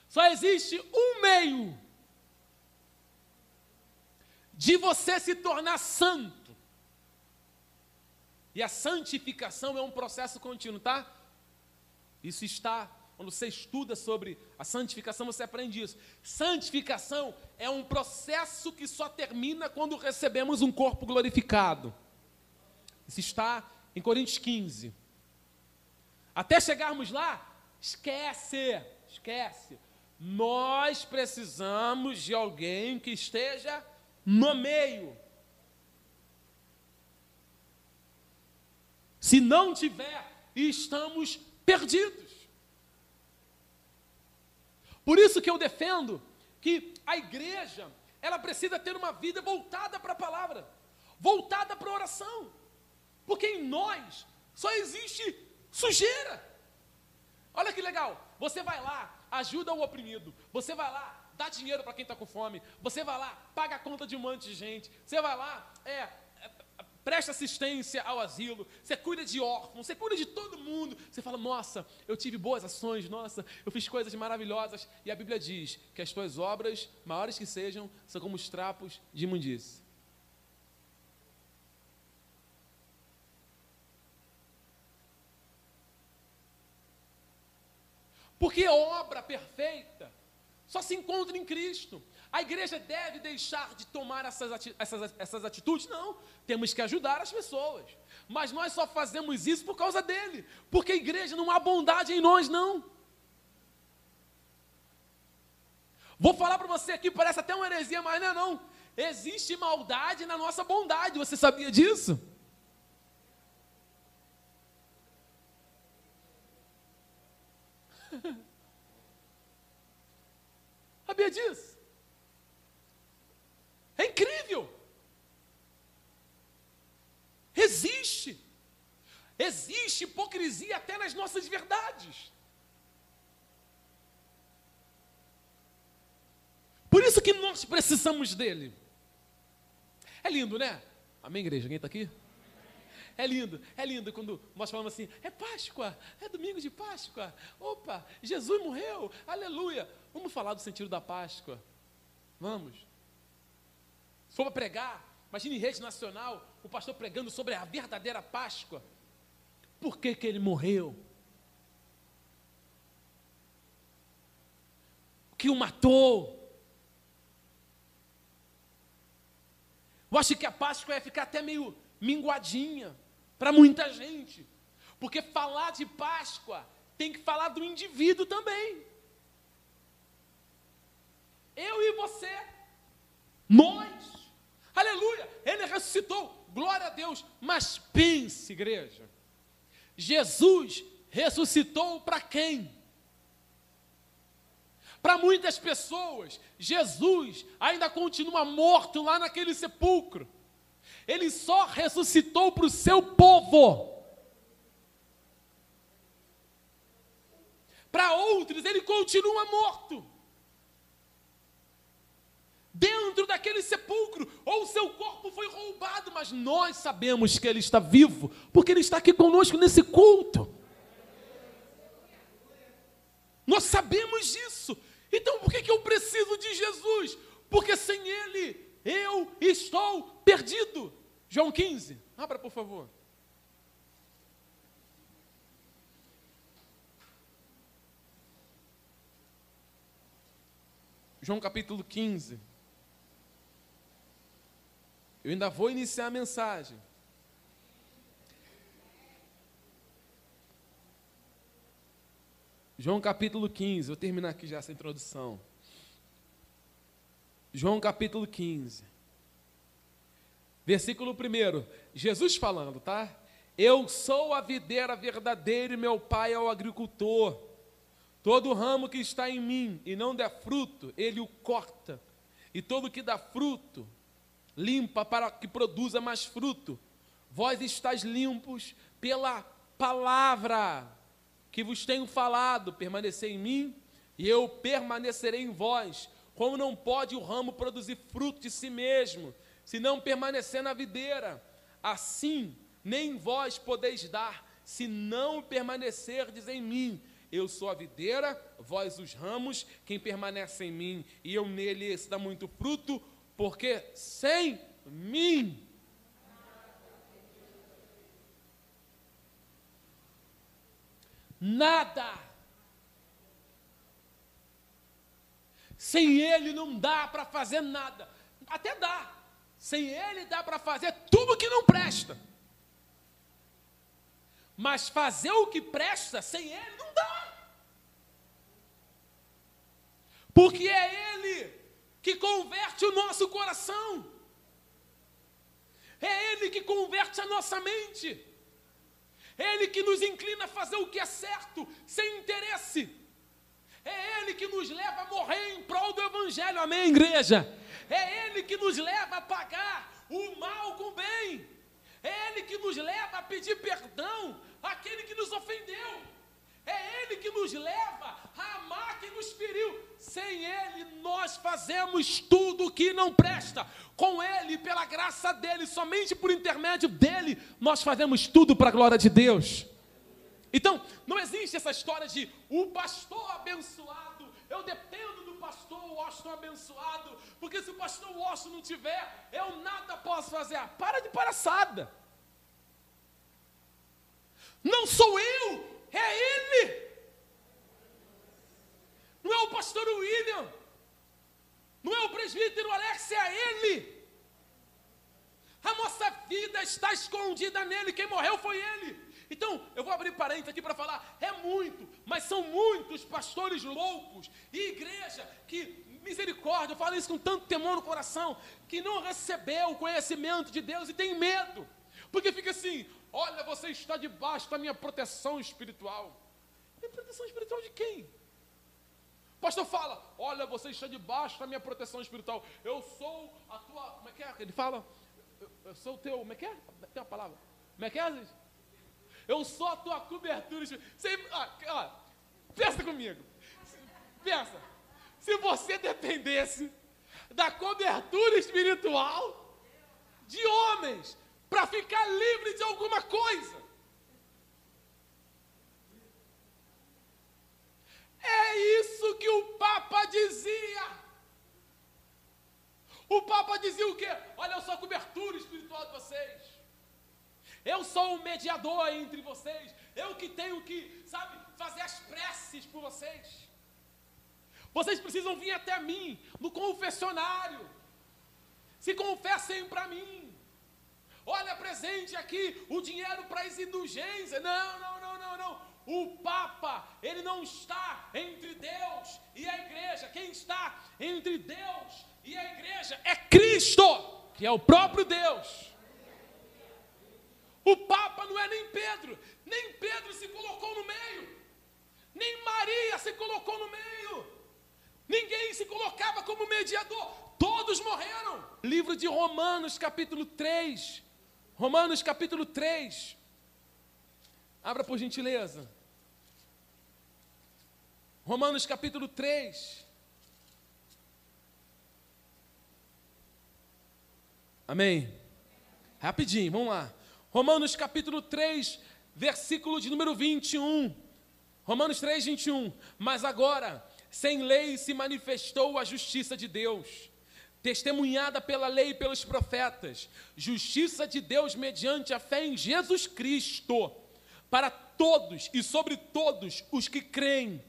Só existe um meio de você se tornar santo e a santificação é um processo contínuo, tá? Isso está, quando você estuda sobre a santificação, você aprende isso. Santificação é um processo que só termina quando recebemos um corpo glorificado. Isso está em Coríntios 15. Até chegarmos lá, esquece, esquece. Nós precisamos de alguém que esteja no meio. Se não tiver, estamos perdidos. Por isso que eu defendo que a igreja, ela precisa ter uma vida voltada para a palavra, voltada para a oração. Porque em nós só existe sujeira. Olha que legal, você vai lá, ajuda o oprimido, você vai lá, dá dinheiro para quem está com fome, você vai lá, paga a conta de um monte de gente, você vai lá, é, é, presta assistência ao asilo, você cuida de órfãos, você cuida de todo mundo. Você fala, nossa, eu tive boas ações, nossa, eu fiz coisas maravilhosas. E a Bíblia diz que as tuas obras, maiores que sejam, são como os trapos de imundície. Porque obra perfeita só se encontra em Cristo. A igreja deve deixar de tomar essas, ati essas, essas atitudes? Não. Temos que ajudar as pessoas. Mas nós só fazemos isso por causa dele. Porque a igreja não há bondade em nós, não. Vou falar para você aqui, parece até uma heresia, mas não é não. Existe maldade na nossa bondade. Você sabia disso? Sabia disso? É incrível. Existe. Existe hipocrisia até nas nossas verdades. Por isso que nós precisamos dele. É lindo, né? Amém, igreja? Alguém está aqui? É lindo, é lindo quando nós falamos assim: é Páscoa, é domingo de Páscoa. Opa, Jesus morreu, aleluia. Vamos falar do sentido da Páscoa. Vamos. Se for para pregar, imagine em rede nacional, o pastor pregando sobre a verdadeira Páscoa. Por que, que ele morreu? O que o matou? Eu acho que a Páscoa ia ficar até meio minguadinha para muita gente. Porque falar de Páscoa tem que falar do indivíduo também. Eu e você. Nós. Aleluia. Ele ressuscitou. Glória a Deus. Mas pense, igreja. Jesus ressuscitou para quem? Para muitas pessoas, Jesus ainda continua morto lá naquele sepulcro. Ele só ressuscitou para o seu povo. Para outros, ele continua morto. Dentro daquele sepulcro, ou seu corpo foi roubado, mas nós sabemos que ele está vivo, porque ele está aqui conosco nesse culto. Nós sabemos disso. Então por que, que eu preciso de Jesus? Porque sem Ele eu estou perdido. João 15, abra por favor. João capítulo 15. Eu ainda vou iniciar a mensagem. João capítulo 15, vou terminar aqui já essa introdução. João capítulo 15, versículo 1, Jesus falando, tá? Eu sou a videira verdadeira e meu pai é o agricultor. Todo ramo que está em mim e não der fruto, ele o corta. E todo que dá fruto, limpa para que produza mais fruto. Vós estáis limpos pela palavra que vos tenho falado, permanecer em mim e eu permanecerei em vós. Como não pode o ramo produzir fruto de si mesmo, se não permanecer na videira? Assim, nem vós podeis dar, se não permanecerdes em mim. Eu sou a videira, vós os ramos, quem permanece em mim e eu nele, esse dá muito fruto, porque sem mim nada. Sem Ele não dá para fazer nada. Até dá. Sem Ele dá para fazer tudo que não presta. Mas fazer o que presta sem Ele não dá. Porque é Ele que converte o nosso coração. É Ele que converte a nossa mente. Ele que nos inclina a fazer o que é certo, sem interesse. É Ele que nos leva a morrer em prol do Evangelho, amém, igreja? É Ele que nos leva a pagar o mal com o bem. É Ele que nos leva a pedir perdão àquele que nos ofendeu. É Ele que nos leva a amar quem nos feriu. Sem Ele, nós fazemos tudo o que não presta. Com Ele, pela graça dEle, somente por intermédio dEle, nós fazemos tudo para a glória de Deus. Então, não existe essa história de o pastor abençoado, eu dependo do pastor Washington abençoado, porque se o pastor Washington não tiver, eu nada posso fazer. Para de palhaçada. Não sou eu, é Ele. O pastor William, não é o presbítero Alex, é ele. A nossa vida está escondida nele, quem morreu foi ele. Então, eu vou abrir parênteses aqui para falar, é muito, mas são muitos pastores loucos e igreja que, misericórdia, eu falo isso com tanto temor no coração, que não recebeu o conhecimento de Deus e tem medo, porque fica assim: olha, você está debaixo da minha proteção espiritual. E proteção espiritual de quem? Pastor fala: Olha, você está debaixo da minha proteção espiritual. Eu sou a tua. Como é que é? Ele fala: Eu, eu sou o teu. Como é que é? Tem uma palavra. Como é que é? Eu sou a tua cobertura. Você, ah, ah, pensa comigo. Pensa. Se você dependesse da cobertura espiritual de homens para ficar livre de alguma coisa. É isso que o Papa dizia. O Papa dizia o quê? Olha, eu sou a cobertura espiritual de vocês. Eu sou o mediador entre vocês. Eu que tenho que, sabe, fazer as preces por vocês. Vocês precisam vir até mim no confessionário. Se confessem para mim. Olha, presente aqui o dinheiro para as indulgências. Não, não, não, não, não. O Papa, ele não está entre Deus e a igreja. Quem está entre Deus e a igreja é Cristo, que é o próprio Deus. O Papa não é nem Pedro, nem Pedro se colocou no meio, nem Maria se colocou no meio, ninguém se colocava como mediador, todos morreram. Livro de Romanos, capítulo 3. Romanos, capítulo 3. Abra por gentileza. Romanos, capítulo 3. Amém. Rapidinho, vamos lá. Romanos capítulo 3, versículo de número 21. Romanos 3, 21. Mas agora, sem lei se manifestou a justiça de Deus, testemunhada pela lei e pelos profetas, justiça de Deus mediante a fé em Jesus Cristo, para todos e sobre todos os que creem,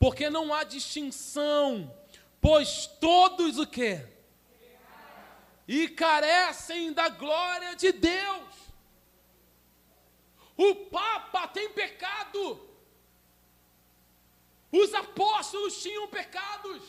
porque não há distinção, pois todos o que? E carecem da glória de Deus. O Papa tem pecado. Os apóstolos tinham pecados.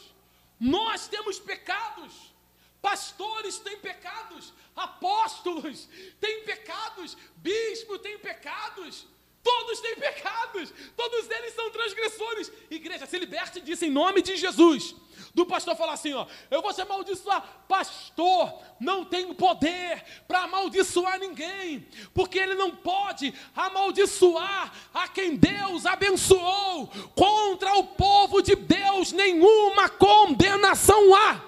Nós temos pecados. Pastores têm pecados. Apóstolos têm pecados. Bispo tem pecados. Todos têm pecados, todos eles são transgressores. Igreja, se liberte disso em nome de Jesus. Do pastor falar assim: ó, eu vou te amaldiçoar. Pastor, não tem poder para amaldiçoar ninguém, porque ele não pode amaldiçoar a quem Deus abençoou. Contra o povo de Deus, nenhuma condenação há.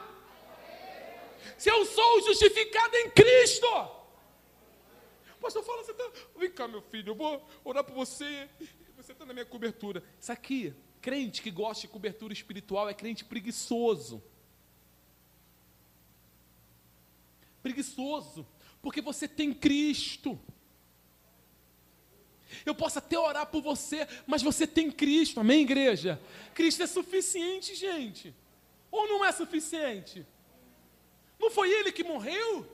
Se eu sou justificado em Cristo pastor fala, você tá. Vem cá, meu filho, eu vou orar por você. Você está na minha cobertura. Isso aqui, crente que gosta de cobertura espiritual é crente preguiçoso. Preguiçoso, porque você tem Cristo. Eu posso até orar por você, mas você tem Cristo, amém, igreja? Cristo é suficiente, gente. Ou não é suficiente? Não foi Ele que morreu?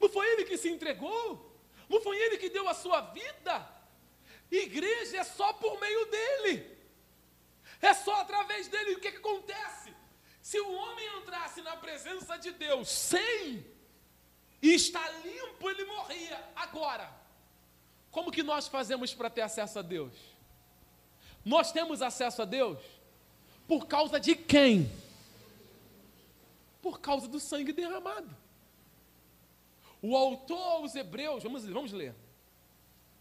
Não foi Ele que se entregou? Não foi ele que deu a sua vida? Igreja é só por meio dele. É só através dele. O que, que acontece? Se o homem entrasse na presença de Deus sem e está limpo, ele morria. Agora, como que nós fazemos para ter acesso a Deus? Nós temos acesso a Deus por causa de quem? Por causa do sangue derramado. O autor aos Hebreus, vamos, vamos ler.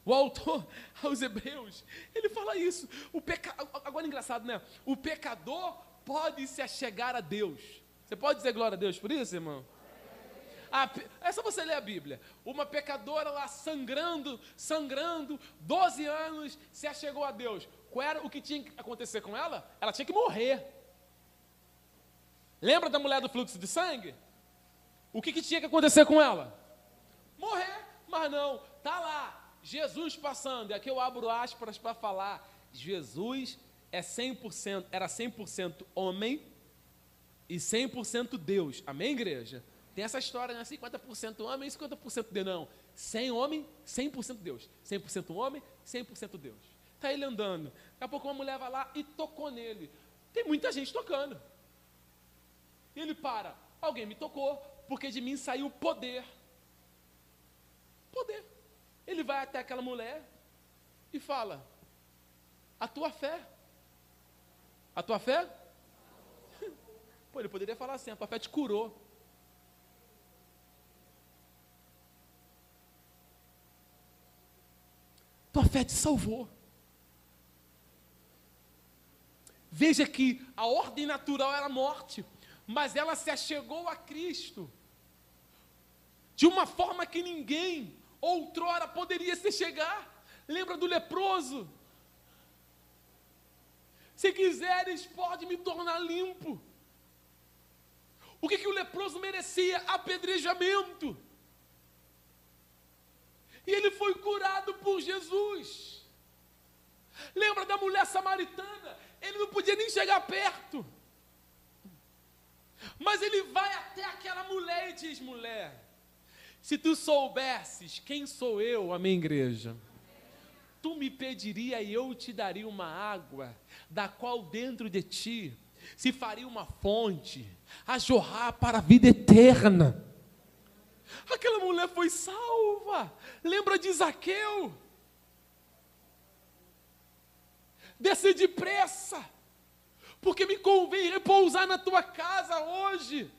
O autor aos Hebreus, ele fala isso. O peca... Agora é engraçado, né? O pecador pode se achegar a Deus. Você pode dizer glória a Deus por isso, irmão? Ah, é só você ler a Bíblia. Uma pecadora lá sangrando, sangrando, 12 anos, se achegou a Deus. Qual era o que tinha que acontecer com ela? Ela tinha que morrer. Lembra da mulher do fluxo de sangue? O que, que tinha que acontecer com ela? Morrer. Mas não, tá lá, Jesus passando. E aqui eu abro aspas para falar. Jesus é 100%, era 100% homem e 100% Deus. Amém, igreja? Tem essa história, né? 50% homem e 50% Deus. Não. 100 homem, 100% Deus. 100% homem, 100% Deus. Está ele andando. Daqui a pouco uma mulher vai lá e tocou nele. Tem muita gente tocando. E ele para. Alguém me tocou, porque de mim saiu poder. Poder. Ele vai até aquela mulher e fala: A tua fé. A tua fé? Pô, ele poderia falar assim: A tua fé te curou. Tua fé te salvou. Veja que a ordem natural era a morte, mas ela se achegou a Cristo de uma forma que ninguém outrora poderia se chegar. Lembra do leproso? Se quiseres, pode me tornar limpo. O que, que o leproso merecia? Apedrejamento. E ele foi curado por Jesus. Lembra da mulher samaritana? Ele não podia nem chegar perto. Mas ele vai até aquela mulher e diz: mulher, se tu soubesses quem sou eu, amém, igreja, tu me pediria e eu te daria uma água, da qual dentro de ti se faria uma fonte a jorrar para a vida eterna. Aquela mulher foi salva. Lembra de Zaqueu? Desce depressa, porque me convém repousar na tua casa hoje.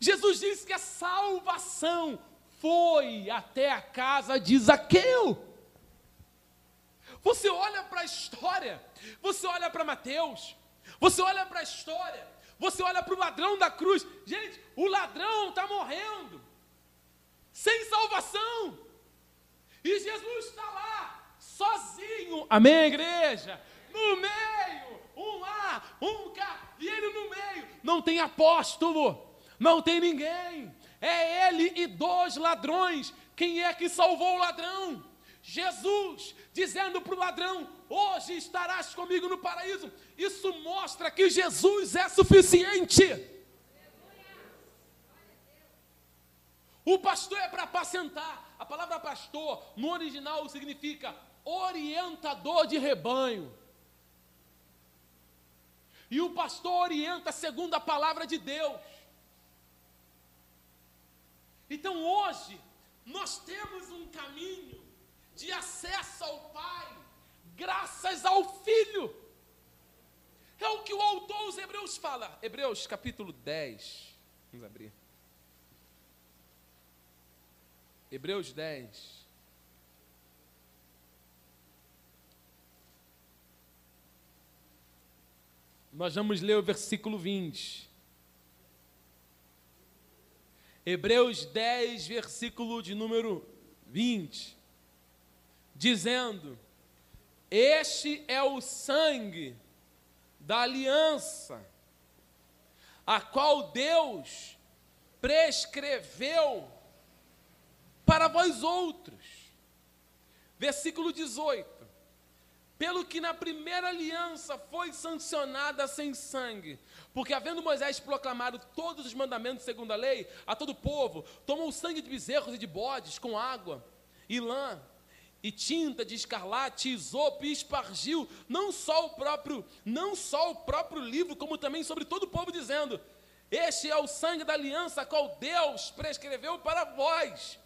Jesus disse que a salvação foi até a casa de Zaqueu. Você olha para a história, você olha para Mateus, você olha para a história, você olha para o ladrão da cruz. Gente, o ladrão está morrendo, sem salvação. E Jesus está lá, sozinho. Amém, igreja? No meio, um lá, um cá, e ele no meio. Não tem apóstolo não tem ninguém. É ele e dois ladrões. Quem é que salvou o ladrão? Jesus, dizendo para o ladrão: Hoje estarás comigo no paraíso. Isso mostra que Jesus é suficiente. O pastor é para apacentar. A palavra pastor, no original, significa orientador de rebanho. E o pastor orienta segundo a palavra de Deus. Então hoje, nós temos um caminho de acesso ao Pai, graças ao Filho. É o que o autor aos Hebreus fala. Hebreus capítulo 10. Vamos abrir. Hebreus 10. Nós vamos ler o versículo 20. Hebreus 10, versículo de número 20, dizendo: Este é o sangue da aliança, a qual Deus prescreveu para vós outros. Versículo 18: pelo que na primeira aliança foi sancionada sem sangue. Porque, havendo Moisés proclamado todos os mandamentos segundo a lei a todo o povo, tomou o sangue de bezerros e de bodes com água e lã e tinta de escarlate, isopo e espargiu não só o próprio, não só o próprio livro, como também sobre todo o povo dizendo: Este é o sangue da aliança qual Deus prescreveu para vós.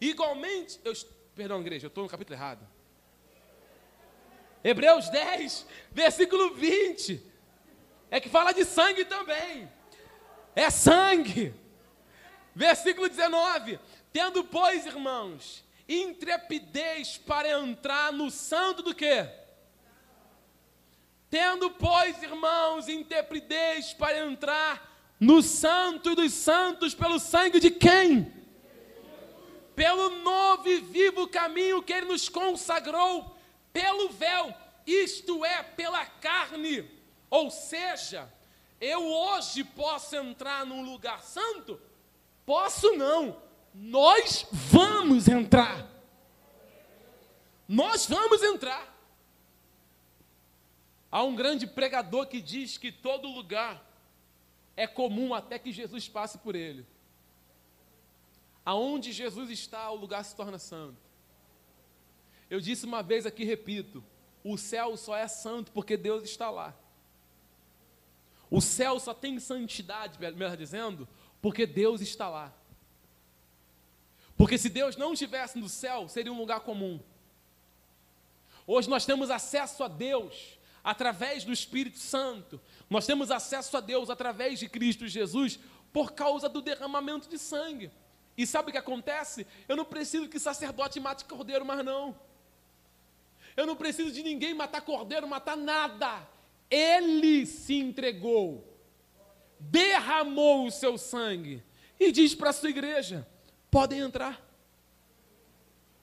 Igualmente, eu, perdão, igreja, eu estou no capítulo errado. Hebreus 10, versículo 20. É que fala de sangue também. É sangue. Versículo 19. Tendo, pois, irmãos, intrepidez para entrar no santo do quê? Tendo, pois, irmãos, intrepidez para entrar no santo dos santos pelo sangue de quem? Pelo novo e vivo caminho que ele nos consagrou pelo véu, isto é, pela carne. Ou seja, eu hoje posso entrar num lugar santo? Posso não. Nós vamos entrar. Nós vamos entrar. Há um grande pregador que diz que todo lugar é comum até que Jesus passe por ele. Aonde Jesus está, o lugar se torna santo. Eu disse uma vez aqui, repito: o céu só é santo porque Deus está lá. O céu só tem santidade, melhor dizendo, porque Deus está lá. Porque se Deus não estivesse no céu, seria um lugar comum. Hoje nós temos acesso a Deus através do Espírito Santo. Nós temos acesso a Deus através de Cristo Jesus por causa do derramamento de sangue. E sabe o que acontece? Eu não preciso que sacerdote mate cordeiro mais não. Eu não preciso de ninguém matar cordeiro, matar nada. Ele se entregou, derramou o seu sangue e diz para a sua igreja: podem entrar.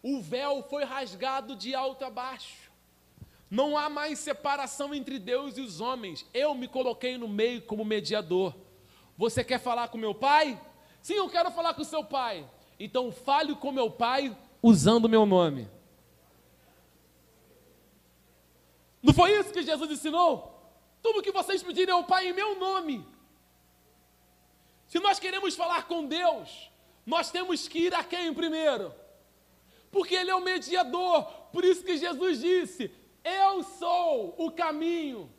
O véu foi rasgado de alto a baixo. Não há mais separação entre Deus e os homens. Eu me coloquei no meio como mediador. Você quer falar com meu pai? Sim, eu quero falar com seu pai. Então fale com meu pai usando meu nome. Não foi isso que Jesus ensinou? Tudo que vocês pedirem ao Pai em meu nome. Se nós queremos falar com Deus, nós temos que ir a quem primeiro? Porque Ele é o mediador. Por isso que Jesus disse: Eu sou o caminho,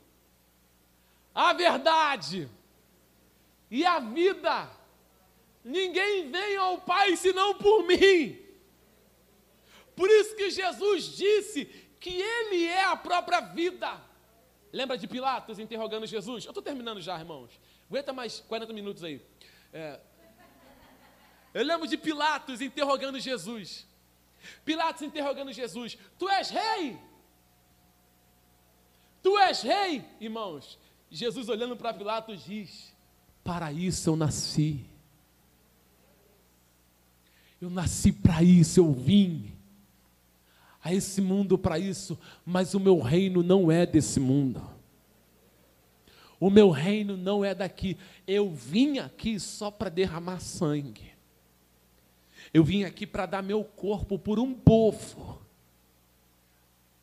a verdade e a vida. Ninguém vem ao Pai senão por mim. Por isso que Jesus disse que Ele é a própria vida. Lembra de Pilatos interrogando Jesus? Eu estou terminando já, irmãos. Aguenta mais 40 minutos aí. É. Eu lembro de Pilatos interrogando Jesus. Pilatos interrogando Jesus: Tu és rei? Tu és rei, irmãos? Jesus olhando para Pilatos diz: Para isso eu nasci. Eu nasci para isso, eu vim a esse mundo para isso, mas o meu reino não é desse mundo. O meu reino não é daqui. Eu vim aqui só para derramar sangue. Eu vim aqui para dar meu corpo por um povo,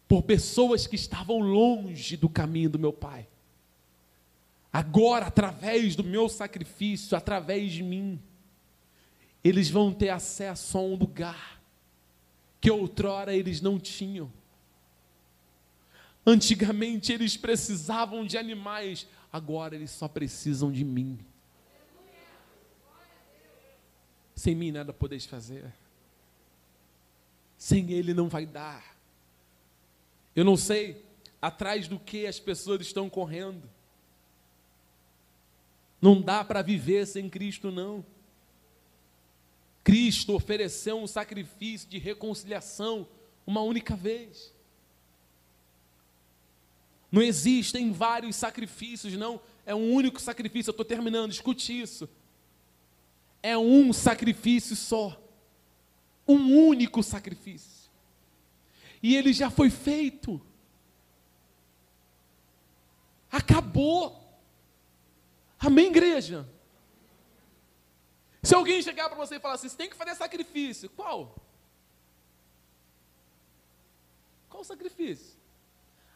por pessoas que estavam longe do caminho do meu Pai. Agora, através do meu sacrifício, através de mim, eles vão ter acesso a um lugar que outrora eles não tinham. Antigamente eles precisavam de animais, agora eles só precisam de mim. Sem mim nada podeis fazer. Sem Ele não vai dar. Eu não sei atrás do que as pessoas estão correndo. Não dá para viver sem Cristo, não. Cristo ofereceu um sacrifício de reconciliação uma única vez. Não existem vários sacrifícios, não. É um único sacrifício. Eu estou terminando, escute isso é um sacrifício só. Um único sacrifício. E ele já foi feito. Acabou. Amém, igreja? Se alguém chegar para você e falar assim, você tem que fazer sacrifício, qual? Qual o sacrifício?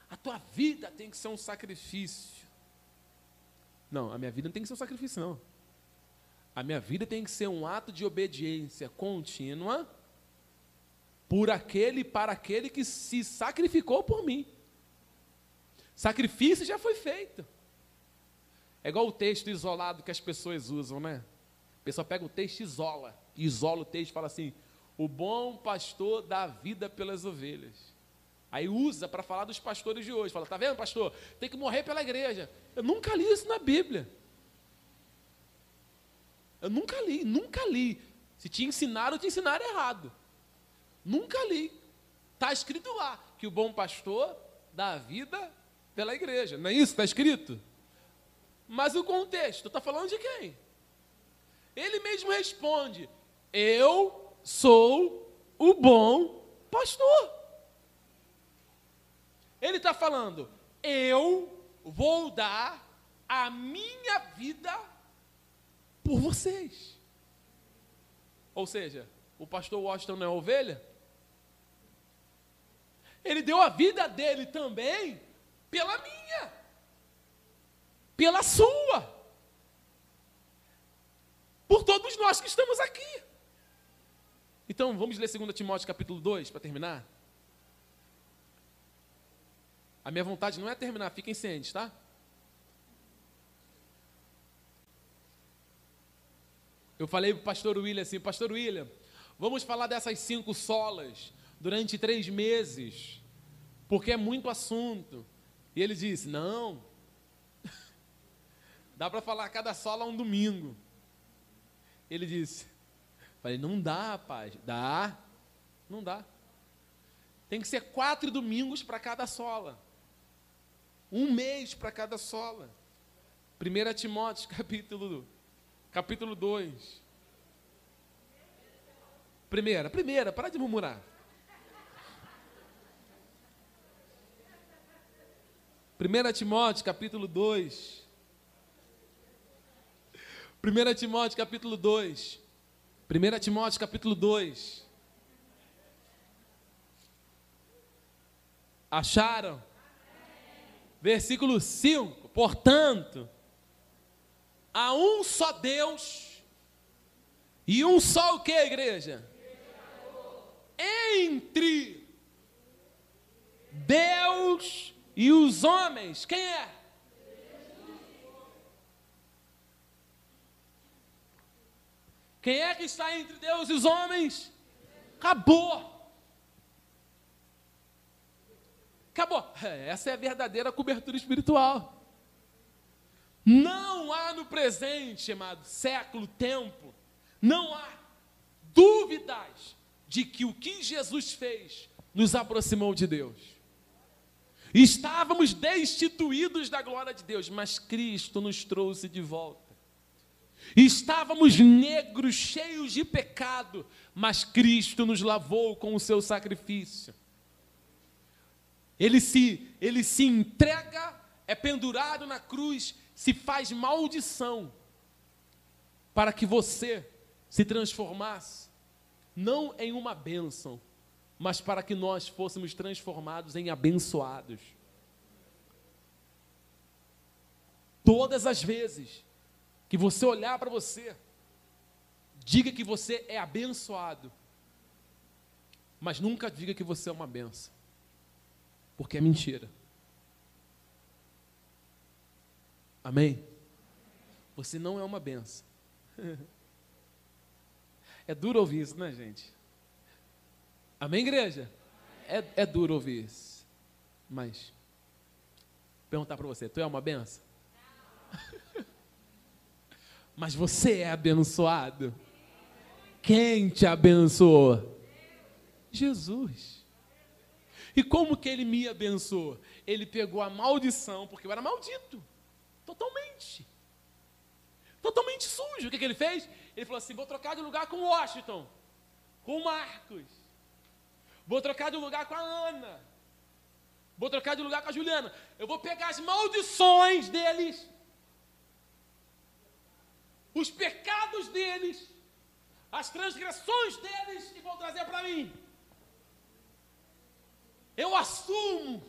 A tua vida tem que ser um sacrifício. Não, a minha vida não tem que ser um sacrifício, não. A minha vida tem que ser um ato de obediência contínua por aquele para aquele que se sacrificou por mim. Sacrifício já foi feito. É igual o texto isolado que as pessoas usam, né? A pessoa pega o texto e isola, isola o texto e fala assim: o bom pastor dá vida pelas ovelhas. Aí usa para falar dos pastores de hoje. Fala, tá vendo, pastor? Tem que morrer pela igreja. Eu nunca li isso na Bíblia. Eu nunca li, nunca li. Se te ensinaram, te ensinaram errado. Nunca li. Está escrito lá que o bom pastor dá vida pela igreja. Não é isso? Está escrito? Mas o contexto, está falando de quem? Ele mesmo responde: Eu sou o bom pastor. Ele está falando: Eu vou dar a minha vida por vocês. Ou seja, o pastor Washington não é ovelha? Ele deu a vida dele também pela minha, pela sua, por todos nós que estamos aqui. Então, vamos ler 2 Timóteo capítulo 2 para terminar? A minha vontade não é terminar, fiquem cientes, tá? Eu falei para o pastor William assim, pastor William, vamos falar dessas cinco solas durante três meses, porque é muito assunto. E ele disse, não, dá para falar cada sola um domingo. Ele disse, falei, não dá, rapaz, dá, não dá. Tem que ser quatro domingos para cada sola. Um mês para cada sola. 1 Timóteo, capítulo capítulo 2. Primeira, primeira, para de murmurar. Primeira Timóteo, capítulo 2. Primeira Timóteo, capítulo 2. Primeira Timóteo, capítulo 2. Acharam? Versículo 5. Portanto, há um só Deus e um só o que, igreja? Entre Deus e os homens, quem é? Quem é que está entre Deus e os homens? Acabou. Acabou. Essa é a verdadeira cobertura espiritual. Não há no presente, chamado século, tempo, não há dúvidas de que o que Jesus fez nos aproximou de Deus. Estávamos destituídos da glória de Deus, mas Cristo nos trouxe de volta. Estávamos negros, cheios de pecado, mas Cristo nos lavou com o seu sacrifício. Ele se, ele se entrega, é pendurado na cruz se faz maldição para que você se transformasse não em uma bênção, mas para que nós fôssemos transformados em abençoados. Todas as vezes que você olhar para você, diga que você é abençoado, mas nunca diga que você é uma benção, porque é mentira. Amém? Você não é uma benção. É duro ouvir isso, né, gente? Amém, igreja? É, é duro ouvir isso. Mas, perguntar para você: tu é uma benção? Mas você é abençoado? Quem te abençoou? Jesus. E como que ele me abençoou? Ele pegou a maldição, porque eu era maldito. Totalmente. Totalmente sujo. O que, que ele fez? Ele falou assim: vou trocar de lugar com Washington, com Marcos. Vou trocar de lugar com a Ana. Vou trocar de lugar com a Juliana. Eu vou pegar as maldições deles, os pecados deles, as transgressões deles e vou trazer para mim. Eu assumo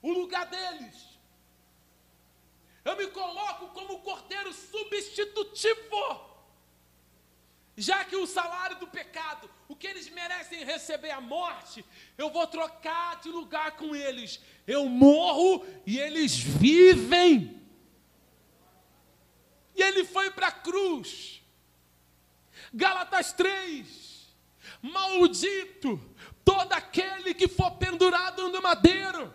o lugar deles. Eu me coloco como cordeiro substitutivo. Já que o salário do pecado, o que eles merecem receber a morte, eu vou trocar de lugar com eles. Eu morro e eles vivem. E ele foi para a cruz. Gálatas 3. Maldito todo aquele que for pendurado no madeiro.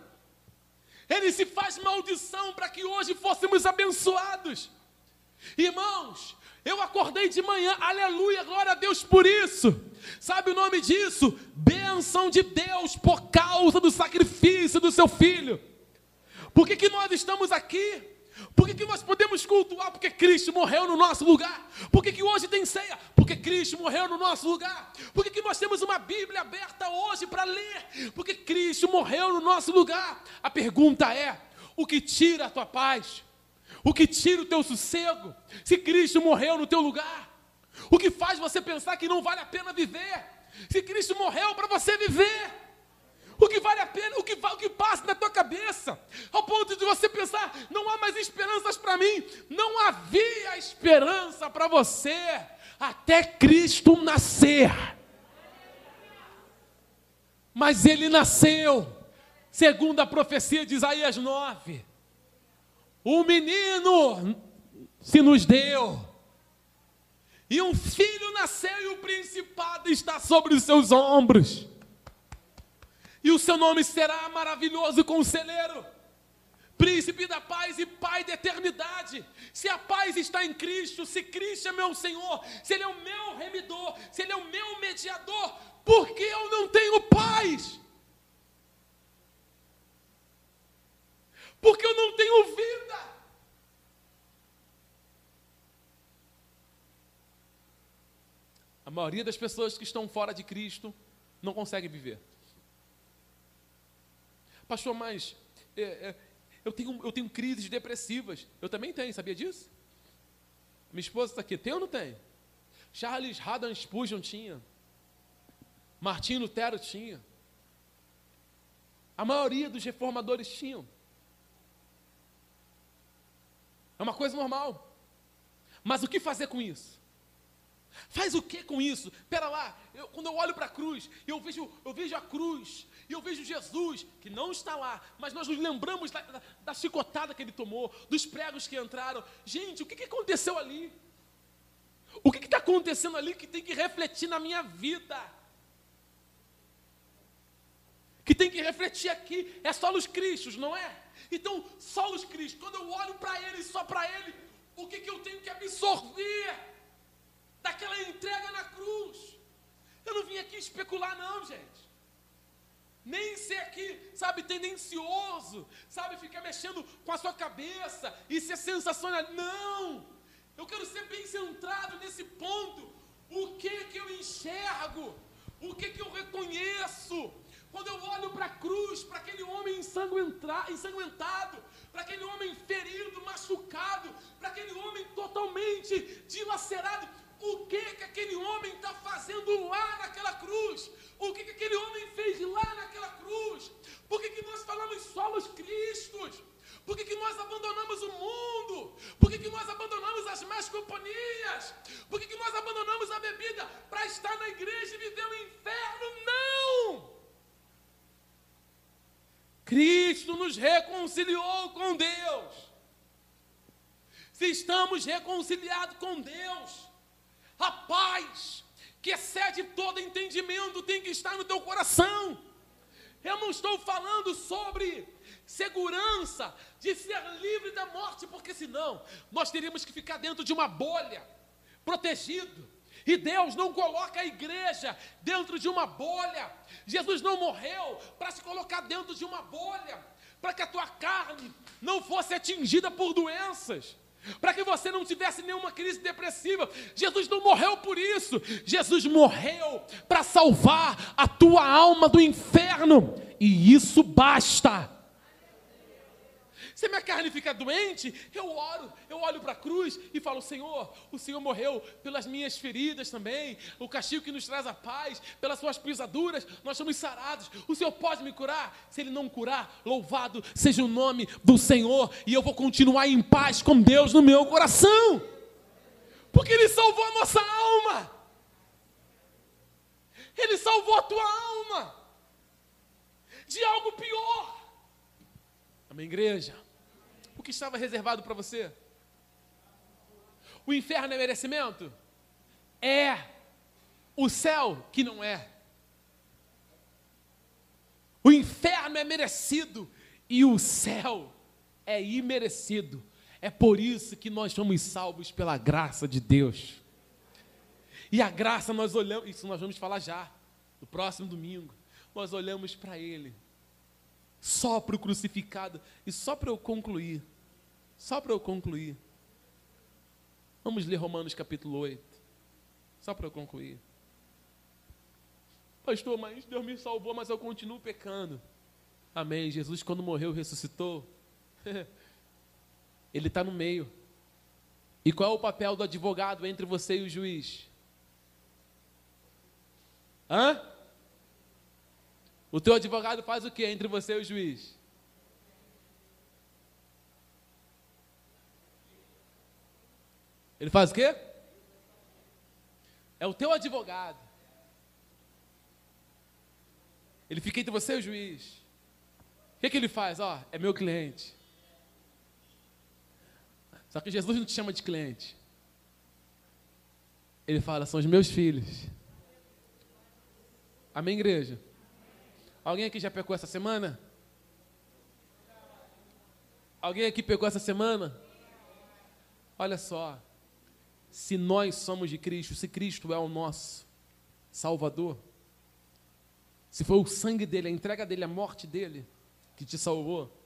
Ele se faz maldição para que hoje fôssemos abençoados. Irmãos, eu acordei de manhã, aleluia, glória a Deus por isso. Sabe o nome disso? Bênção de Deus por causa do sacrifício do seu filho. Por que, que nós estamos aqui? Por que, que nós podemos cultuar? Porque Cristo morreu no nosso lugar. Por que, que hoje tem ceia? Porque Cristo morreu no nosso lugar. Por que, que nós temos uma Bíblia aberta hoje para ler? Porque Cristo morreu no nosso lugar. A pergunta é: o que tira a tua paz? O que tira o teu sossego? Se Cristo morreu no teu lugar? O que faz você pensar que não vale a pena viver? Se Cristo morreu para você viver? O que vale a pena, o que, o que passa na tua cabeça, ao ponto de você pensar: não há mais esperanças para mim. Não havia esperança para você até Cristo nascer. Mas ele nasceu, segundo a profecia de Isaías 9. O menino se nos deu. E um filho nasceu e o principado está sobre os seus ombros e o seu nome será maravilhoso conselheiro, príncipe da paz e pai da eternidade. Se a paz está em Cristo, se Cristo é meu Senhor, se Ele é o meu remidor, se Ele é o meu mediador, por que eu não tenho paz? Porque eu não tenho vida. A maioria das pessoas que estão fora de Cristo não consegue viver. Pastor, mas é, é, eu, tenho, eu tenho crises depressivas. Eu também tenho, sabia disso? Minha esposa está aqui, tem ou não tem? Charles Haddon Spurgeon tinha. Martim Lutero tinha. A maioria dos reformadores tinham. É uma coisa normal. Mas o que fazer com isso? Faz o que com isso? Pera lá, eu, quando eu olho para a cruz, eu vejo, eu vejo a cruz, e eu vejo Jesus, que não está lá, mas nós nos lembramos da, da, da chicotada que ele tomou, dos pregos que entraram. Gente, o que, que aconteceu ali? O que está acontecendo ali que tem que refletir na minha vida? Que tem que refletir aqui, é só os Cristos, não é? Então, só os Cristos, quando eu olho para Ele, só para Ele, o que, que eu tenho que absorver daquela entrega na cruz? Eu não vim aqui especular, não, gente. Nem ser aqui, sabe, tendencioso, sabe, ficar mexendo com a sua cabeça e ser sensacional. Não! Eu quero ser bem centrado nesse ponto. O que que eu enxergo? O que que eu reconheço? Quando eu olho para a cruz, para aquele homem ensanguentado, para aquele homem ferido, machucado, para aquele homem totalmente dilacerado, o que que aquele homem está fazendo lá naquela cruz? O que, que aquele homem fez lá naquela cruz? Por que, que nós falamos só os Cristos? Por que, que nós abandonamos o mundo? Por que, que nós abandonamos as más companhias? Por que, que nós abandonamos a bebida para estar na igreja e viver o inferno? Não! Cristo nos reconciliou com Deus. Se estamos reconciliados com Deus, a paz, que excede todo entendimento, tem que estar no teu coração. Eu não estou falando sobre segurança de ser livre da morte, porque senão nós teríamos que ficar dentro de uma bolha, protegido. E Deus não coloca a igreja dentro de uma bolha. Jesus não morreu para se colocar dentro de uma bolha, para que a tua carne não fosse atingida por doenças para que você não tivesse nenhuma crise depressiva. Jesus não morreu por isso. Jesus morreu para salvar a tua alma do inferno, e isso basta. Se minha carne fica doente, eu oro, eu olho para a cruz e falo: Senhor, o Senhor morreu pelas minhas feridas também, o castigo que nos traz a paz, pelas suas pisaduras, nós somos sarados. O Senhor pode me curar? Se Ele não curar, louvado seja o nome do Senhor, e eu vou continuar em paz com Deus no meu coração, porque Ele salvou a nossa alma, Ele salvou a tua alma de algo pior. Amém, igreja? Que estava reservado para você? O inferno é merecimento? É. O céu que não é. O inferno é merecido e o céu é imerecido. É por isso que nós somos salvos pela graça de Deus. E a graça nós olhamos, isso nós vamos falar já, no próximo domingo. Nós olhamos para Ele só para o crucificado. E só para eu concluir, só para eu concluir. Vamos ler Romanos capítulo 8. Só para eu concluir. Pastor, mas Deus me salvou, mas eu continuo pecando. Amém. Jesus, quando morreu, ressuscitou. Ele está no meio. E qual é o papel do advogado entre você e o juiz? Hã? O teu advogado faz o que entre você e o juiz? Ele faz o quê? É o teu advogado. Ele fica entre você e o juiz. O que, que ele faz? Ó, é meu cliente. Só que Jesus não te chama de cliente. Ele fala, são os meus filhos. Amém, igreja? Alguém aqui já pecou essa semana? Alguém aqui pegou essa semana? Olha só, se nós somos de Cristo, se Cristo é o nosso Salvador, se foi o sangue dele, a entrega dele, a morte dele que te salvou,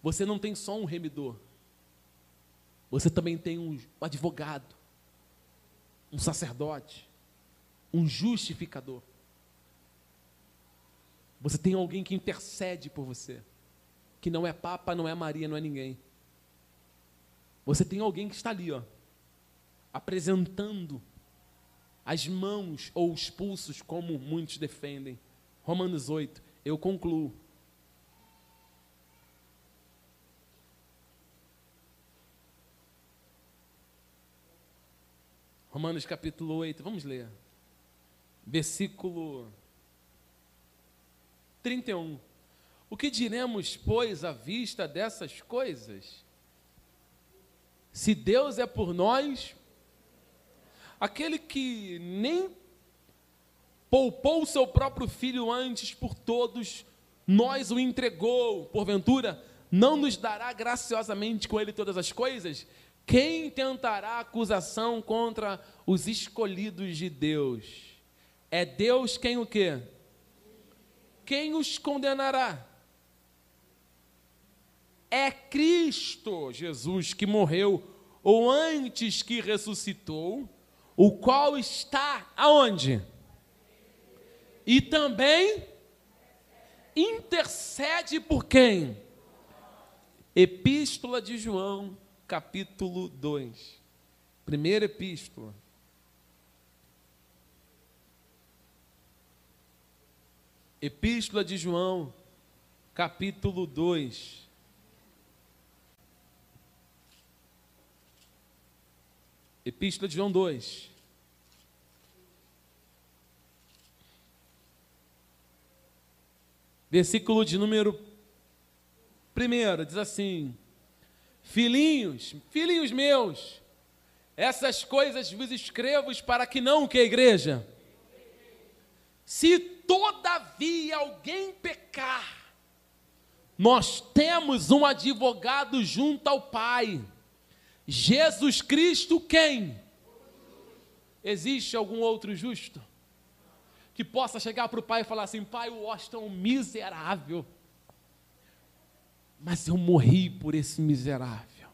você não tem só um remidor, você também tem um advogado, um sacerdote, um justificador. Você tem alguém que intercede por você, que não é Papa, não é Maria, não é ninguém. Você tem alguém que está ali, ó, apresentando as mãos ou os pulsos, como muitos defendem. Romanos 8, eu concluo. Romanos capítulo 8, vamos ler. Versículo 31. O que diremos, pois, à vista dessas coisas? Se Deus é por nós, aquele que nem poupou o seu próprio filho antes por todos, nós o entregou, porventura, não nos dará graciosamente com ele todas as coisas? Quem tentará acusação contra os escolhidos de Deus? É Deus quem o quê? Quem os condenará? É Cristo Jesus que morreu, ou antes que ressuscitou, o qual está aonde? E também intercede por quem? Epístola de João, capítulo 2. Primeira epístola. Epístola de João, capítulo 2. Epístola de João 2. Versículo de número 1 diz assim: Filhinhos, filhinhos meus, essas coisas vos escrevo para que não que a igreja. Se todavia alguém pecar, nós temos um advogado junto ao Pai, Jesus Cristo, quem? Existe algum outro justo? que possa chegar para o pai e falar assim: Pai, o Washington é um miserável, mas eu morri por esse miserável,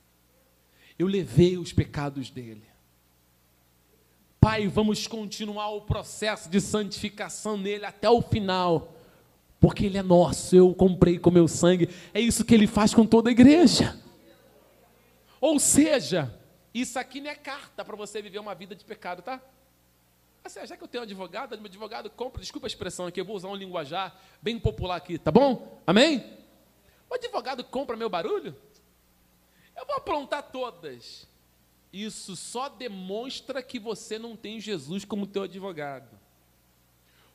eu levei os pecados dele. Pai, vamos continuar o processo de santificação nele até o final, porque ele é nosso, eu comprei com meu sangue. É isso que ele faz com toda a igreja. Ou seja, isso aqui não é carta para você viver uma vida de pecado, tá? Assim, já que eu tenho um advogado, meu advogado compra, desculpa a expressão aqui, eu vou usar um linguajar bem popular aqui, tá bom? Amém? O advogado compra meu barulho? Eu vou aprontar todas. Isso só demonstra que você não tem Jesus como teu advogado.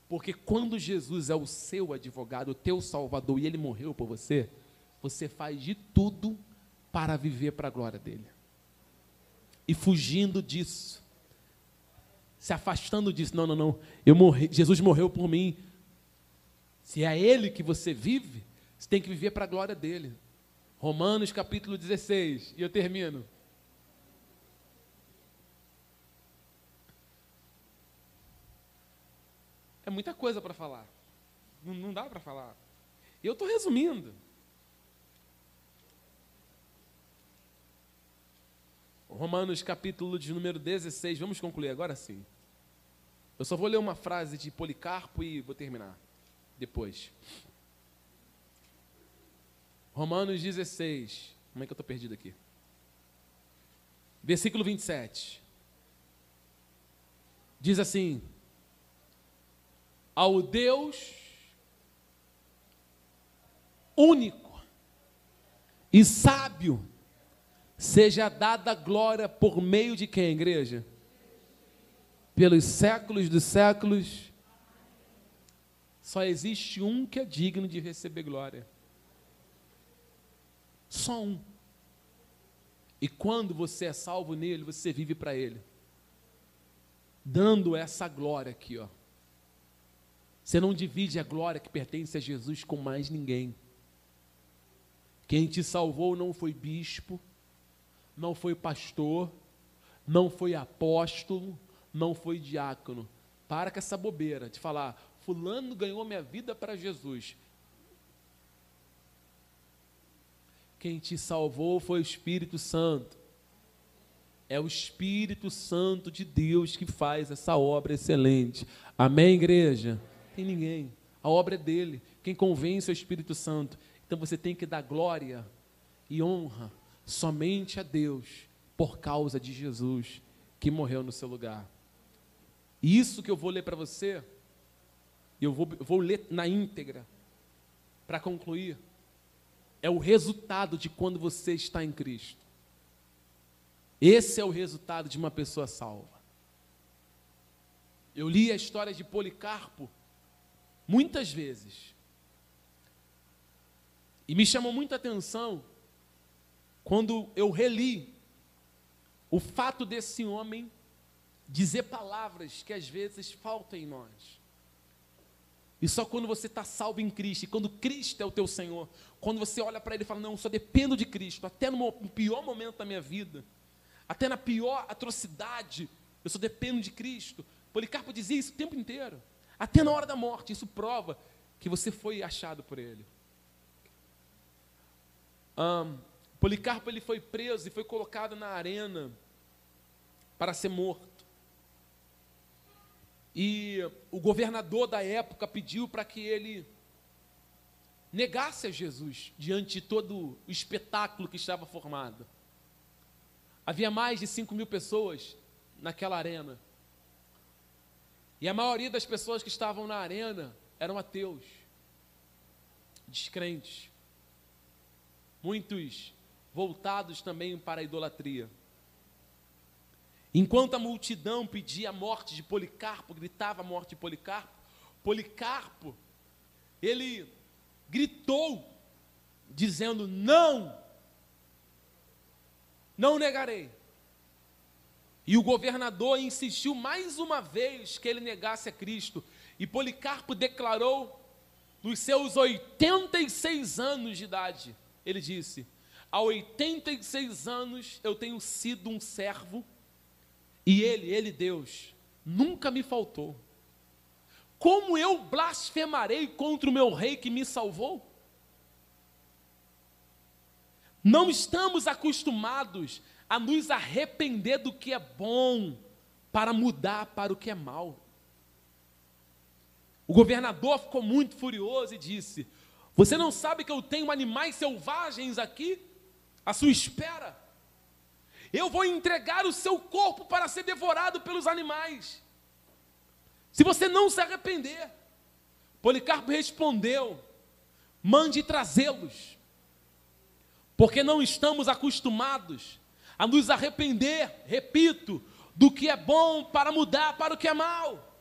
Porque quando Jesus é o seu advogado, o teu salvador, e ele morreu por você, você faz de tudo para viver para a glória dele. E fugindo disso, se afastando disso. Não, não, não. Eu morri, Jesus morreu por mim. Se é Ele que você vive, você tem que viver para a glória dele. Romanos capítulo 16, e eu termino. É muita coisa para falar. Não, não dá para falar. Eu estou resumindo. Romanos capítulo de número 16, vamos concluir agora sim. Eu só vou ler uma frase de Policarpo e vou terminar depois. Romanos 16. Como é que eu estou perdido aqui? Versículo 27. Diz assim: Ao Deus único e sábio, seja dada glória por meio de quem, igreja? Pelos séculos dos séculos. Só existe um que é digno de receber glória. Só um. E quando você é salvo nele, você vive para ele. Dando essa glória aqui, ó. Você não divide a glória que pertence a Jesus com mais ninguém. Quem te salvou não foi bispo, não foi pastor, não foi apóstolo, não foi diácono. Para com essa bobeira de falar, fulano ganhou minha vida para Jesus. Quem te salvou foi o Espírito Santo. É o Espírito Santo de Deus que faz essa obra excelente. Amém, igreja? Tem ninguém. A obra é dele. Quem convence é o Espírito Santo. Então você tem que dar glória e honra somente a Deus por causa de Jesus que morreu no seu lugar. E isso que eu vou ler para você, eu vou, vou ler na íntegra, para concluir, é o resultado de quando você está em Cristo. Esse é o resultado de uma pessoa salva. Eu li a história de Policarpo muitas vezes. E me chamou muita atenção quando eu reli o fato desse homem dizer palavras que às vezes faltam em nós. E só quando você está salvo em Cristo, e quando Cristo é o teu Senhor, quando você olha para Ele e fala, não, eu só dependo de Cristo, até no pior momento da minha vida, até na pior atrocidade, eu só dependo de Cristo. Policarpo dizia isso o tempo inteiro. Até na hora da morte, isso prova que você foi achado por ele. Um, Policarpo ele foi preso e foi colocado na arena para ser morto. E o governador da época pediu para que ele negasse a Jesus diante de todo o espetáculo que estava formado. Havia mais de 5 mil pessoas naquela arena. E a maioria das pessoas que estavam na arena eram ateus, descrentes, muitos voltados também para a idolatria. Enquanto a multidão pedia a morte de Policarpo, gritava a morte de Policarpo, Policarpo, ele gritou, dizendo: Não, não negarei. E o governador insistiu mais uma vez que ele negasse a Cristo. E Policarpo declarou, nos seus 86 anos de idade, ele disse: Há 86 anos eu tenho sido um servo, e ele, ele Deus, nunca me faltou. Como eu blasfemarei contra o meu rei que me salvou? Não estamos acostumados a nos arrepender do que é bom para mudar para o que é mal. O governador ficou muito furioso e disse: Você não sabe que eu tenho animais selvagens aqui à sua espera? Eu vou entregar o seu corpo para ser devorado pelos animais. Se você não se arrepender, Policarpo respondeu: Mande trazê-los, porque não estamos acostumados a nos arrepender, repito, do que é bom para mudar para o que é mal.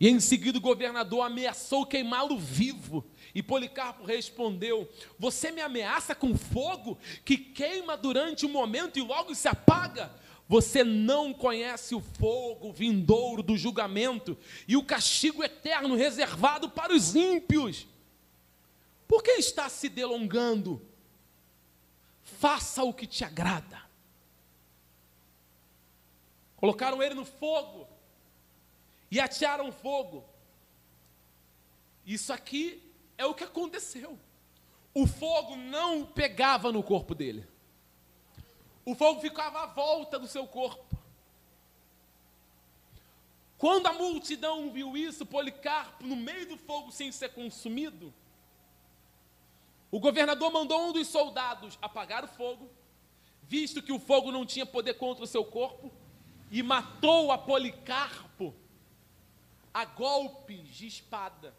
E em seguida o governador ameaçou queimá-lo vivo. E Policarpo respondeu: Você me ameaça com fogo que queima durante um momento e logo se apaga? Você não conhece o fogo vindouro do julgamento e o castigo eterno reservado para os ímpios. Por que está se delongando? Faça o que te agrada. Colocaram ele no fogo e atearam fogo. Isso aqui é o que aconteceu. O fogo não pegava no corpo dele. O fogo ficava à volta do seu corpo. Quando a multidão viu isso, Policarpo, no meio do fogo sem ser consumido, o governador mandou um dos soldados apagar o fogo, visto que o fogo não tinha poder contra o seu corpo, e matou a Policarpo a golpes de espada.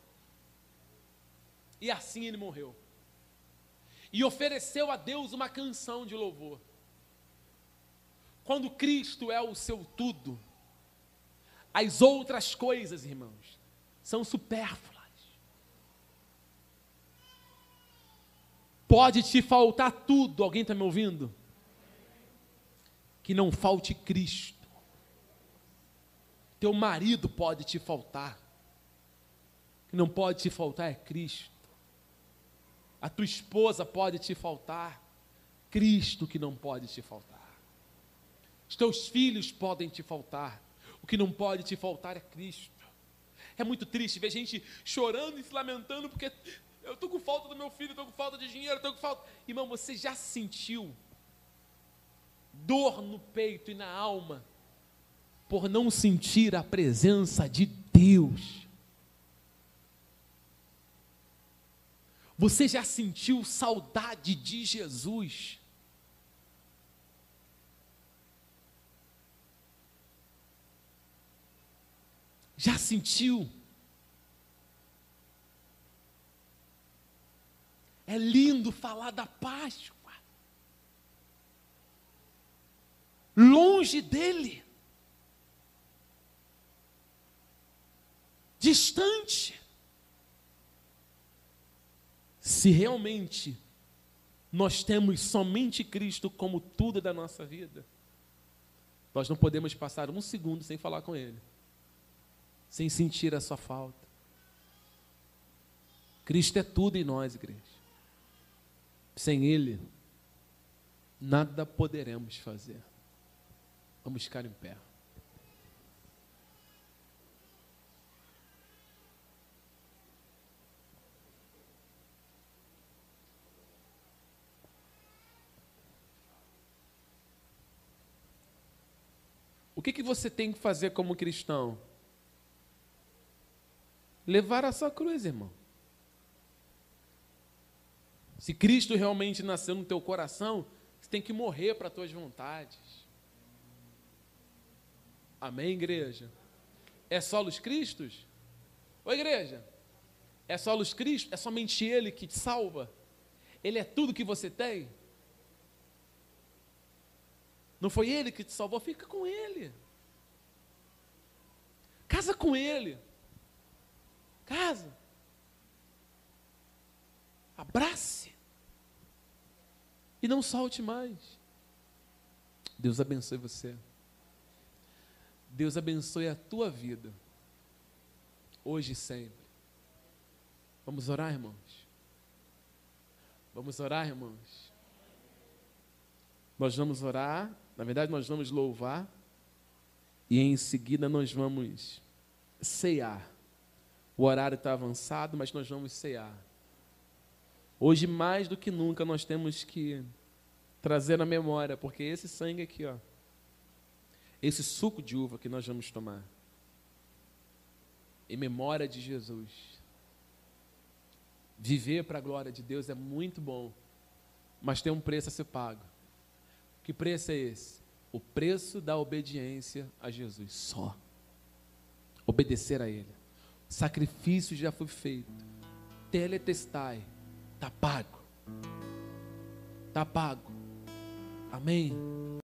E assim ele morreu. e ofereceu a Deus uma canção de louvor. Quando Cristo é o seu tudo, as outras coisas, irmãos, são supérfluas. Pode te faltar tudo, alguém está me ouvindo? Que não falte Cristo. Teu marido pode te faltar. Que não pode te faltar é Cristo. A tua esposa pode te faltar. Cristo que não pode te faltar. Os teus filhos podem te faltar. O que não pode te faltar é Cristo. É muito triste ver gente chorando e se lamentando porque eu estou com falta do meu filho, estou com falta de dinheiro, estou com falta. Irmão, você já sentiu dor no peito e na alma por não sentir a presença de Deus? Você já sentiu saudade de Jesus? Já sentiu? É lindo falar da Páscoa. Longe dele. Distante. Se realmente nós temos somente Cristo como tudo da nossa vida, nós não podemos passar um segundo sem falar com Ele sem sentir a sua falta. Cristo é tudo em nós, igreja. Sem Ele, nada poderemos fazer. Vamos ficar em pé. O que, que você tem que fazer como cristão? levar a sua cruz, irmão. Se Cristo realmente nasceu no teu coração, você tem que morrer para as tuas vontades. Amém, igreja? É só os Cristos? Ô igreja, é só os Cristo? É somente Ele que te salva? Ele é tudo que você tem? Não foi Ele que te salvou? Fica com Ele. Casa com Ele. Casa. Abrace. E não solte mais. Deus abençoe você. Deus abençoe a tua vida. Hoje e sempre. Vamos orar, irmãos? Vamos orar, irmãos? Nós vamos orar, na verdade, nós vamos louvar, e em seguida nós vamos ceiar. O horário está avançado, mas nós vamos cear. Hoje, mais do que nunca, nós temos que trazer na memória, porque esse sangue aqui, ó, esse suco de uva que nós vamos tomar, em memória de Jesus. Viver para a glória de Deus é muito bom, mas tem um preço a ser pago. Que preço é esse? O preço da obediência a Jesus só. Obedecer a Ele sacrifício já foi feito. Teletestai, está pago. Está pago. Amém.